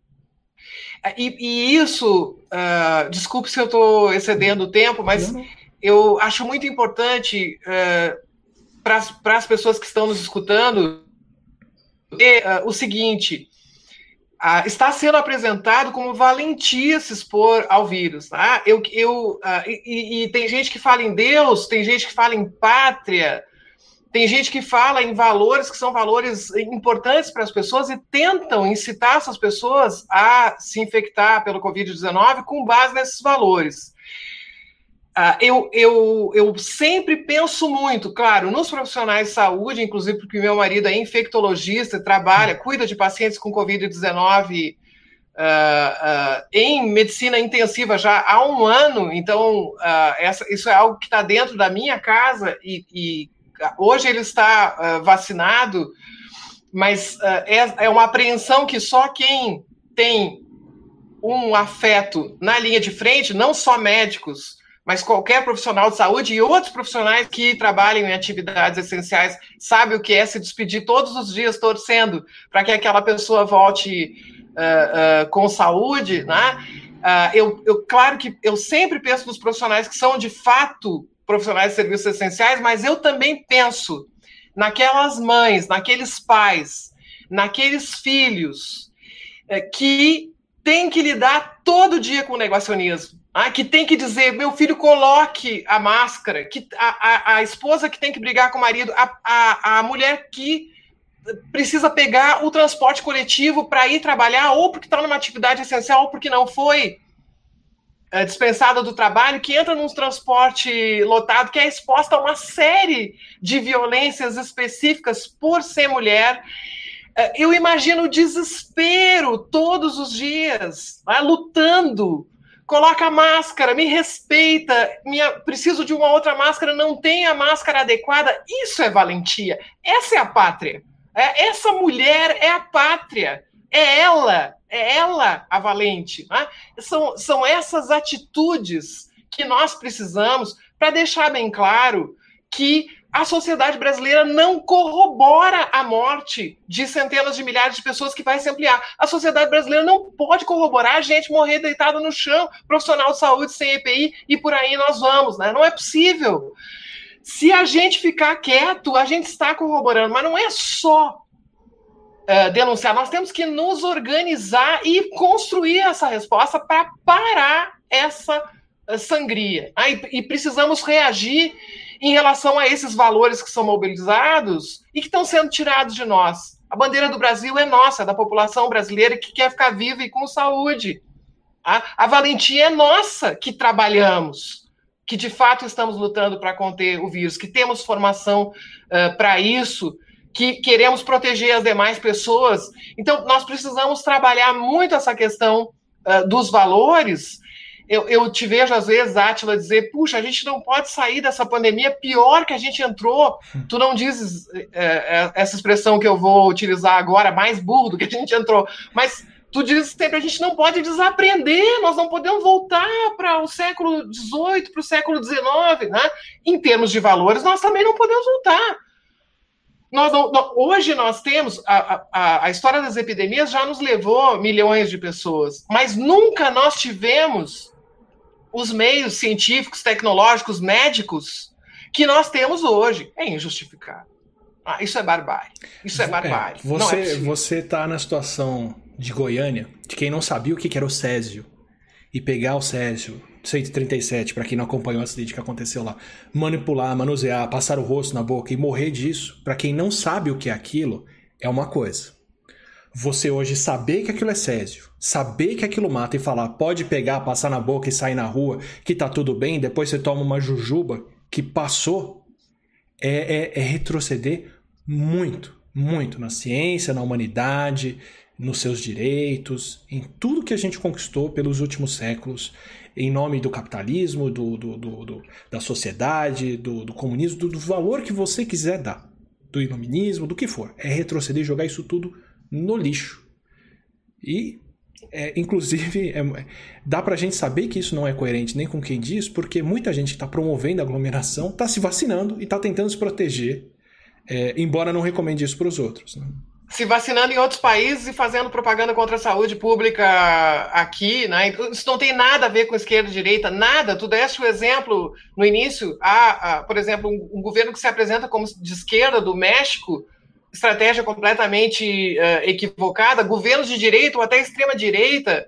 E, e isso, uh, desculpe se eu estou excedendo o tempo, mas eu acho muito importante uh, para as pessoas que estão nos escutando uh, o seguinte: está sendo apresentado como valentia se expor ao vírus. Tá? Eu, eu, e, e tem gente que fala em Deus, tem gente que fala em pátria, tem gente que fala em valores que são valores importantes para as pessoas e tentam incitar essas pessoas a se infectar pelo Covid-19 com base nesses valores. Uh, eu, eu, eu sempre penso muito, claro, nos profissionais de saúde, inclusive porque meu marido é infectologista, trabalha, cuida de pacientes com Covid-19 uh, uh, em medicina intensiva já há um ano, então essa, isso é algo que está dentro da minha casa e, e hoje ele está vacinado, mas é, é uma apreensão que só quem tem um afeto na linha de frente, não só médicos, mas qualquer profissional de saúde e outros profissionais que trabalham em atividades essenciais sabe o que é se despedir todos os dias torcendo para que aquela pessoa volte uh, uh, com saúde, né? Uh, eu, eu, claro que eu sempre penso nos profissionais que são de fato profissionais de serviços essenciais, mas eu também penso naquelas mães, naqueles pais, naqueles filhos que têm que lidar todo dia com o negacionismo. Ah, que tem que dizer, meu filho, coloque a máscara, que a, a, a esposa que tem que brigar com o marido, a, a, a mulher que precisa pegar o transporte coletivo para ir trabalhar, ou porque está numa atividade essencial, ou porque não foi é, dispensada do trabalho, que entra num transporte lotado, que é exposta a uma série de violências específicas por ser mulher. É, eu imagino o desespero todos os dias, né, lutando coloca a máscara, me respeita, minha, preciso de uma outra máscara, não tem a máscara adequada. Isso é valentia. Essa é a pátria. É, essa mulher é a pátria. É ela, é ela a valente. Né? São, são essas atitudes que nós precisamos para deixar bem claro que a sociedade brasileira não corrobora a morte de centenas de milhares de pessoas que vai se ampliar. A sociedade brasileira não pode corroborar a gente morrer deitado no chão, profissional de saúde sem EPI e por aí nós vamos, né? Não é possível. Se a gente ficar quieto, a gente está corroborando, mas não é só uh, denunciar, nós temos que nos organizar e construir essa resposta para parar essa uh, sangria. Ah, e, e precisamos reagir em relação a esses valores que são mobilizados e que estão sendo tirados de nós. A bandeira do Brasil é nossa, é da população brasileira que quer ficar viva e com saúde. A, a valentia é nossa que trabalhamos, que de fato estamos lutando para conter o vírus, que temos formação uh, para isso, que queremos proteger as demais pessoas. Então, nós precisamos trabalhar muito essa questão uh, dos valores eu, eu te vejo, às vezes, Átila, dizer: puxa, a gente não pode sair dessa pandemia pior que a gente entrou. Tu não dizes essa expressão que eu vou utilizar agora, mais burro do que a gente entrou, mas tu dizes sempre: a gente não pode desaprender, nós não podemos voltar para o século XVIII, para o século XIX, né? Em termos de valores, nós também não podemos voltar. Nós hoje nós temos a, a, a história das epidemias já nos levou milhões de pessoas, mas nunca nós tivemos os meios científicos, tecnológicos, médicos que nós temos hoje. É injustificável. Ah, isso é barbárie. Isso é, é barbárie. É, você, é você está na situação de Goiânia, de quem não sabia o que era o Césio, e pegar o Césio 137, para quem não acompanhou o acidente que aconteceu lá, manipular, manusear, passar o rosto na boca e morrer disso, para quem não sabe o que é aquilo, é uma coisa. Você hoje saber que aquilo é césio, saber que aquilo mata e falar, pode pegar, passar na boca e sair na rua, que tá tudo bem, depois você toma uma jujuba que passou, é, é, é retroceder muito, muito na ciência, na humanidade, nos seus direitos, em tudo que a gente conquistou pelos últimos séculos, em nome do capitalismo, do, do, do, do da sociedade, do, do comunismo, do, do valor que você quiser dar, do iluminismo, do que for. É retroceder e jogar isso tudo no lixo. E, é, inclusive, é, dá pra gente saber que isso não é coerente nem com quem diz, porque muita gente que está promovendo a aglomeração está se vacinando e está tentando se proteger, é, embora não recomende isso para os outros. Né? Se vacinando em outros países e fazendo propaganda contra a saúde pública aqui, né? Isso não tem nada a ver com esquerda e direita, nada. Tu deste o exemplo no início, por exemplo, um, um, governo que se apresenta como de esquerda do México estratégia completamente uh, equivocada, governos de direita ou até extrema-direita,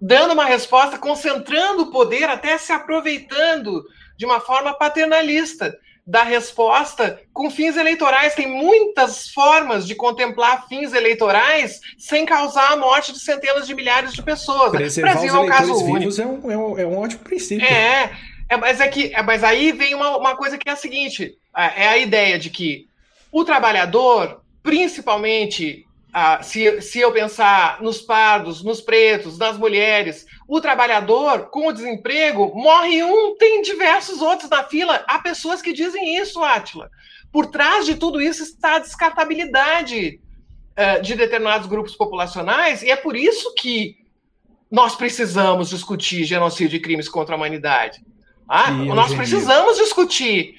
dando uma resposta, concentrando o poder, até se aproveitando de uma forma paternalista da resposta com fins eleitorais. Tem muitas formas de contemplar fins eleitorais sem causar a morte de centenas de milhares de pessoas. Preservar Brasil é um caso único. É um, é, um, é um ótimo princípio. É. É, mas, é que, é, mas aí vem uma, uma coisa que é a seguinte: é, é a ideia de que o trabalhador, principalmente ah, se, se eu pensar nos pardos, nos pretos, nas mulheres, o trabalhador com o desemprego morre um, tem diversos outros na fila. Há pessoas que dizem isso, Átila. Por trás de tudo isso está a descartabilidade uh, de determinados grupos populacionais, e é por isso que nós precisamos discutir genocídio e crimes contra a humanidade. Ah, nós precisamos discutir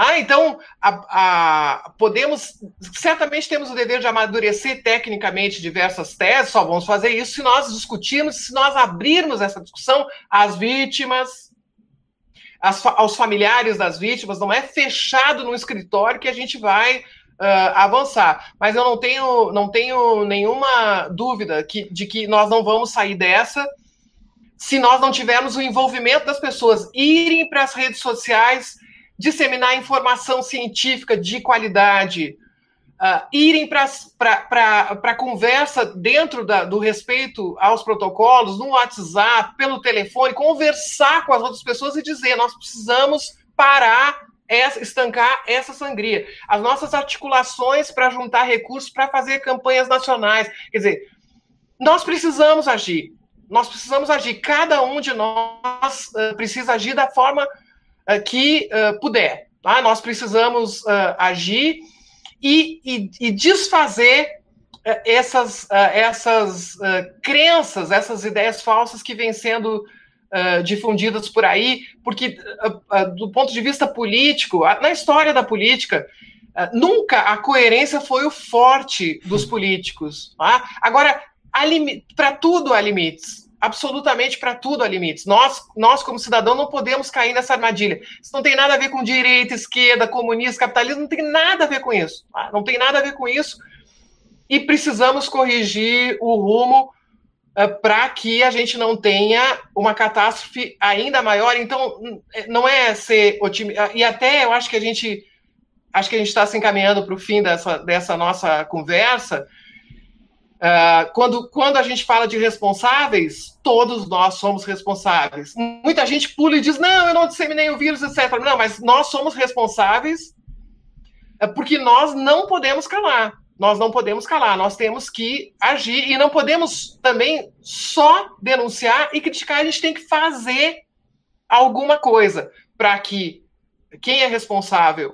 ah, então, a, a, podemos, certamente temos o dever de amadurecer tecnicamente diversas teses, só vamos fazer isso se nós discutirmos, se nós abrirmos essa discussão às vítimas, às, aos familiares das vítimas, não é fechado no escritório que a gente vai uh, avançar. Mas eu não tenho, não tenho nenhuma dúvida que, de que nós não vamos sair dessa se nós não tivermos o envolvimento das pessoas irem para as redes sociais disseminar informação científica de qualidade, uh, irem para a conversa dentro da, do respeito aos protocolos, no WhatsApp, pelo telefone, conversar com as outras pessoas e dizer: nós precisamos parar, essa, estancar essa sangria. As nossas articulações para juntar recursos para fazer campanhas nacionais. Quer dizer, nós precisamos agir. Nós precisamos agir. Cada um de nós uh, precisa agir da forma que uh, puder. Tá? Nós precisamos uh, agir e, e, e desfazer essas, essas crenças, essas ideias falsas que vêm sendo difundidas por aí, porque, do ponto de vista político, na história da política, nunca a coerência foi o forte dos políticos. Tá? Agora, para tudo há limites absolutamente para tudo há limites. Nós, nós, como cidadão, não podemos cair nessa armadilha. Isso não tem nada a ver com direita, esquerda, comunista, capitalismo, não tem nada a ver com isso. Tá? Não tem nada a ver com isso. E precisamos corrigir o rumo uh, eh, para que a gente não tenha uma catástrofe ainda maior. Então, eh, não é ser otimista. E até eu acho que a gente acho que a gente está se encaminhando para o fim dessa, dessa nossa conversa. Uh, quando, quando a gente fala de responsáveis, todos nós somos responsáveis. Muita gente pula e diz: não, eu não disseminei o vírus, etc. Não, mas nós somos responsáveis uh, porque nós não podemos calar. Nós não podemos calar, nós temos que agir e não podemos também só denunciar e criticar, a gente tem que fazer alguma coisa para que quem é responsável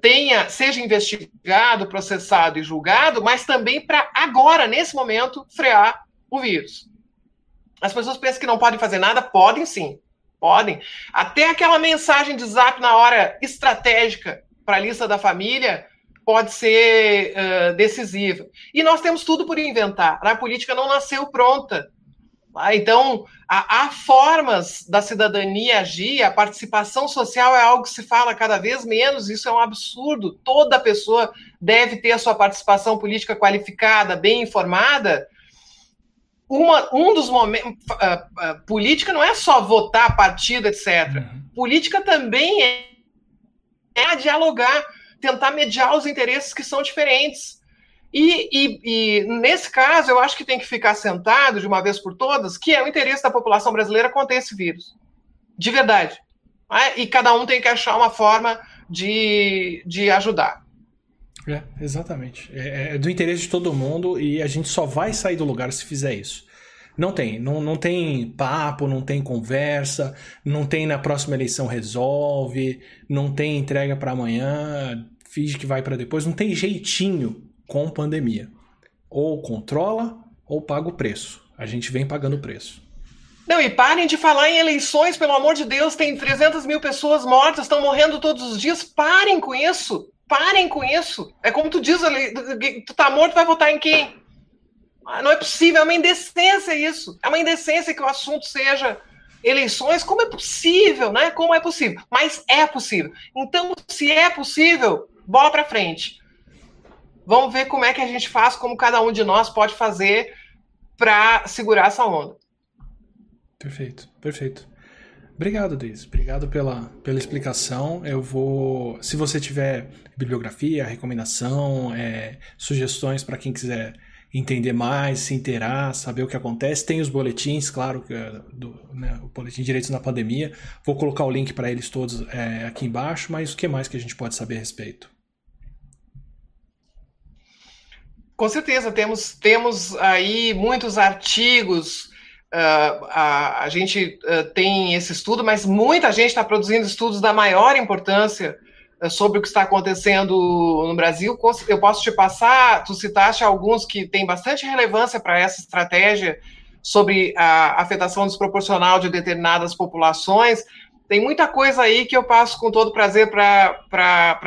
tenha, seja investigado, processado e julgado, mas também para agora, nesse momento, frear o vírus. As pessoas pensam que não podem fazer nada, podem sim, podem. Até aquela mensagem de zap na hora estratégica para a lista da família pode ser uh, decisiva. E nós temos tudo por inventar. A política não nasceu pronta. Ah, então, há, há, formas da cidadania agir, a participação social é algo que se fala cada vez menos, isso é um absurdo. Toda pessoa deve ter a sua participação política qualificada, bem informada. Uma, um dos momentos. Uh, uh, política não é só votar partido, etc. Uhum. Política também é, é dialogar, tentar mediar os interesses que são diferentes. E, e, e, nesse caso, eu acho que tem que ficar sentado de uma vez por todas que é o interesse da população brasileira conter esse vírus. De verdade. É? E cada um tem que achar uma forma de, de ajudar. É, exatamente. É, é do interesse de todo mundo e a gente só vai sair do lugar se fizer isso. Não tem, não, não tem papo, não tem conversa, não tem na próxima eleição resolve, não tem entrega para amanhã, finge que vai para depois, não tem jeitinho com pandemia. Ou controla ou paga o preço. A gente vem pagando o preço. Não, e parem de falar em eleições, pelo amor de Deus, tem 300 mil pessoas mortas, estão morrendo todos os dias. Parem com isso. Parem com isso. É como tu diz tu tá morto, vai votar em quem? Ah, não é possível, é uma indecência isso. É uma indecência que o assunto seja eleições. Como é possível, né? Como é possível? Mas é possível. Então, se é possível, bola para frente. Vamos ver como é que a gente faz, como cada um de nós pode fazer para segurar essa onda. Perfeito, perfeito. Obrigado, Deise. Obrigado pela, pela explicação. Eu vou. Se você tiver bibliografia, recomendação, é, sugestões para quem quiser entender mais, se inteirar, saber o que acontece. Tem os boletins, claro, é do, né, o boletim de direitos na pandemia. Vou colocar o link para eles todos é, aqui embaixo, mas o que mais que a gente pode saber a respeito? Com certeza, temos, temos aí muitos artigos. Uh, a, a, gente uh, tem esse estudo, mas muita gente está produzindo estudos da maior importância uh, sobre o que está acontecendo no Brasil. Eu posso te passar, tu citaste alguns que têm bastante relevância para essa estratégia sobre a afetação desproporcional de determinadas populações. Tem muita coisa aí que eu passo com todo prazer para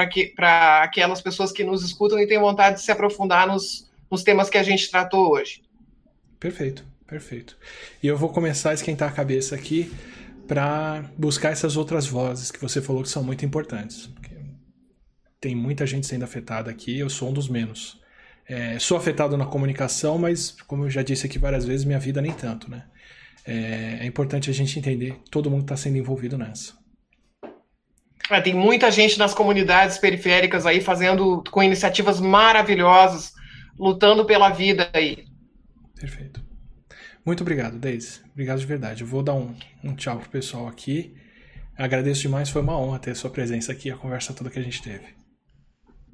aquelas pessoas que nos escutam e têm vontade de se aprofundar nos, nos temas que a gente tratou hoje. Perfeito, perfeito. E eu vou começar a esquentar a cabeça aqui para buscar essas outras vozes que você falou que são muito importantes. Tem muita gente sendo afetada aqui, eu sou um dos menos. É, sou afetado na comunicação, mas como eu já disse aqui várias vezes, minha vida nem tanto, né? É, é importante a gente entender que todo mundo está sendo envolvido nessa. É, tem muita gente nas comunidades periféricas aí fazendo com iniciativas maravilhosas, lutando pela vida aí. Perfeito. Muito obrigado, Deise. Obrigado de verdade. Eu vou dar um, um tchau pro pessoal aqui. Agradeço demais, foi uma honra ter sua presença aqui, a conversa toda que a gente teve.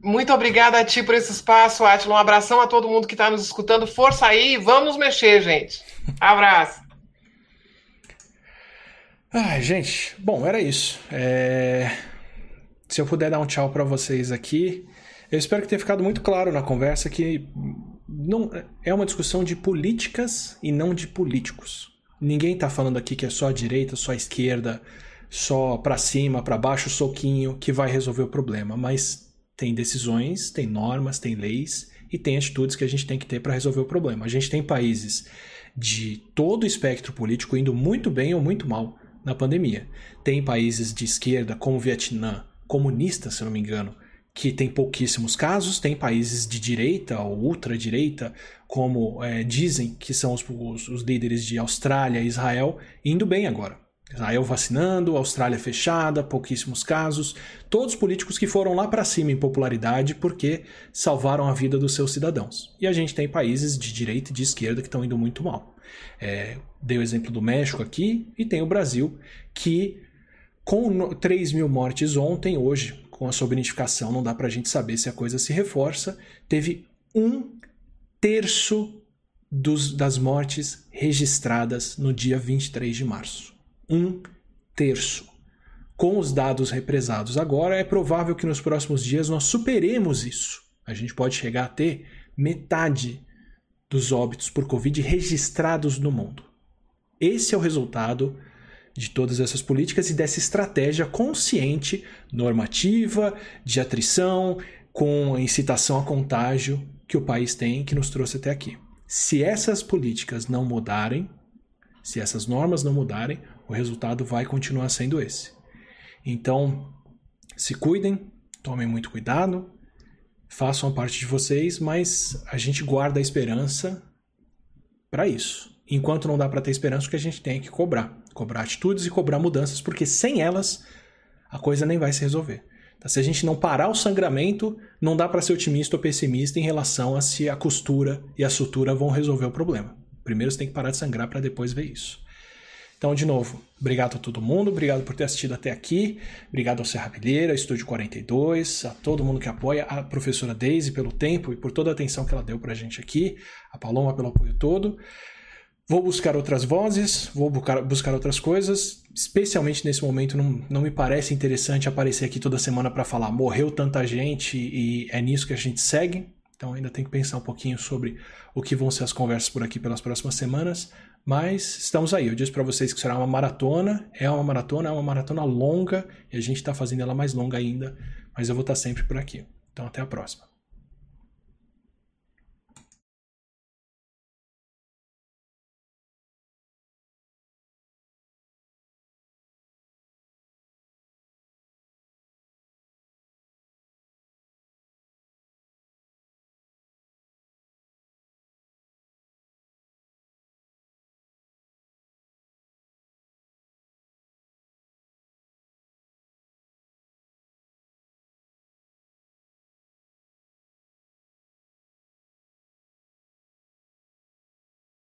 Muito obrigada a ti por esse espaço, Atila. Um abração a todo mundo que está nos escutando. Força aí, vamos mexer, gente. Abraço. Ai, gente, bom, era isso. É... Se eu puder dar um tchau para vocês aqui, eu espero que tenha ficado muito claro na conversa que não é uma discussão de políticas e não de políticos. Ninguém tá falando aqui que é só a direita, só a esquerda, só para cima, para baixo, soquinho que vai resolver o problema, mas tem decisões, tem normas, tem leis e tem atitudes que a gente tem que ter para resolver o problema. A gente tem países de todo o espectro político indo muito bem ou muito mal na pandemia. Tem países de esquerda, como o Vietnã, comunista, se não me engano, que tem pouquíssimos casos, tem países de direita ou ultradireita, como é, dizem que são os, os, os, líderes de Austrália e Israel, indo bem agora. Israel vacinando, Austrália fechada, pouquíssimos casos, todos políticos que foram lá para cima em popularidade porque salvaram a vida dos seus cidadãos. E a gente tem países de direita e de esquerda que estão indo muito mal. É, dei o exemplo do México aqui e tem o Brasil, que com 3 mil mortes ontem, hoje, com a sua bonificação, não dá para a gente saber se a coisa se reforça, teve um terço dos, das mortes registradas no dia 23 de março. Um terço. Com os dados represados agora, é provável que nos próximos dias nós superemos isso. A gente pode chegar a ter metade dos óbitos por Covid registrados no mundo. Esse é o resultado de todas essas políticas e dessa estratégia consciente, normativa, de atrição, com incitação a contágio que o país tem que nos trouxe até aqui. Se essas políticas não mudarem, se essas normas não mudarem, o resultado vai continuar sendo esse. Então, se cuidem, tomem muito cuidado, façam a parte de vocês, mas a gente guarda a esperança para isso. Enquanto não dá para ter esperança, o que a gente tem é que cobrar. Cobrar atitudes e cobrar mudanças, porque sem elas a coisa nem vai se resolver. Tá? Se a gente não parar o sangramento, não dá para ser otimista ou pessimista em relação a se a costura e a sutura vão resolver o problema. Primeiro você tem que parar de sangrar para depois ver isso. Então, de novo, obrigado a todo mundo, obrigado por ter assistido até aqui, obrigado ao Serra Bilheira, Estúdio 42, a todo mundo que apoia, a professora Daisy pelo tempo e por toda a atenção que ela deu pra gente aqui, a Paloma pelo apoio todo. Vou buscar outras vozes, vou buscar, buscar outras coisas, especialmente nesse momento não, não me parece interessante aparecer aqui toda semana para falar morreu tanta gente e é nisso que a gente segue. Então ainda tem que pensar um pouquinho sobre o que vão ser as conversas por aqui pelas próximas semanas. Mas estamos aí. Eu disse para vocês que será uma maratona. É uma maratona, é uma maratona longa e a gente está fazendo ela mais longa ainda. Mas eu vou estar tá sempre por aqui. Então até a próxima.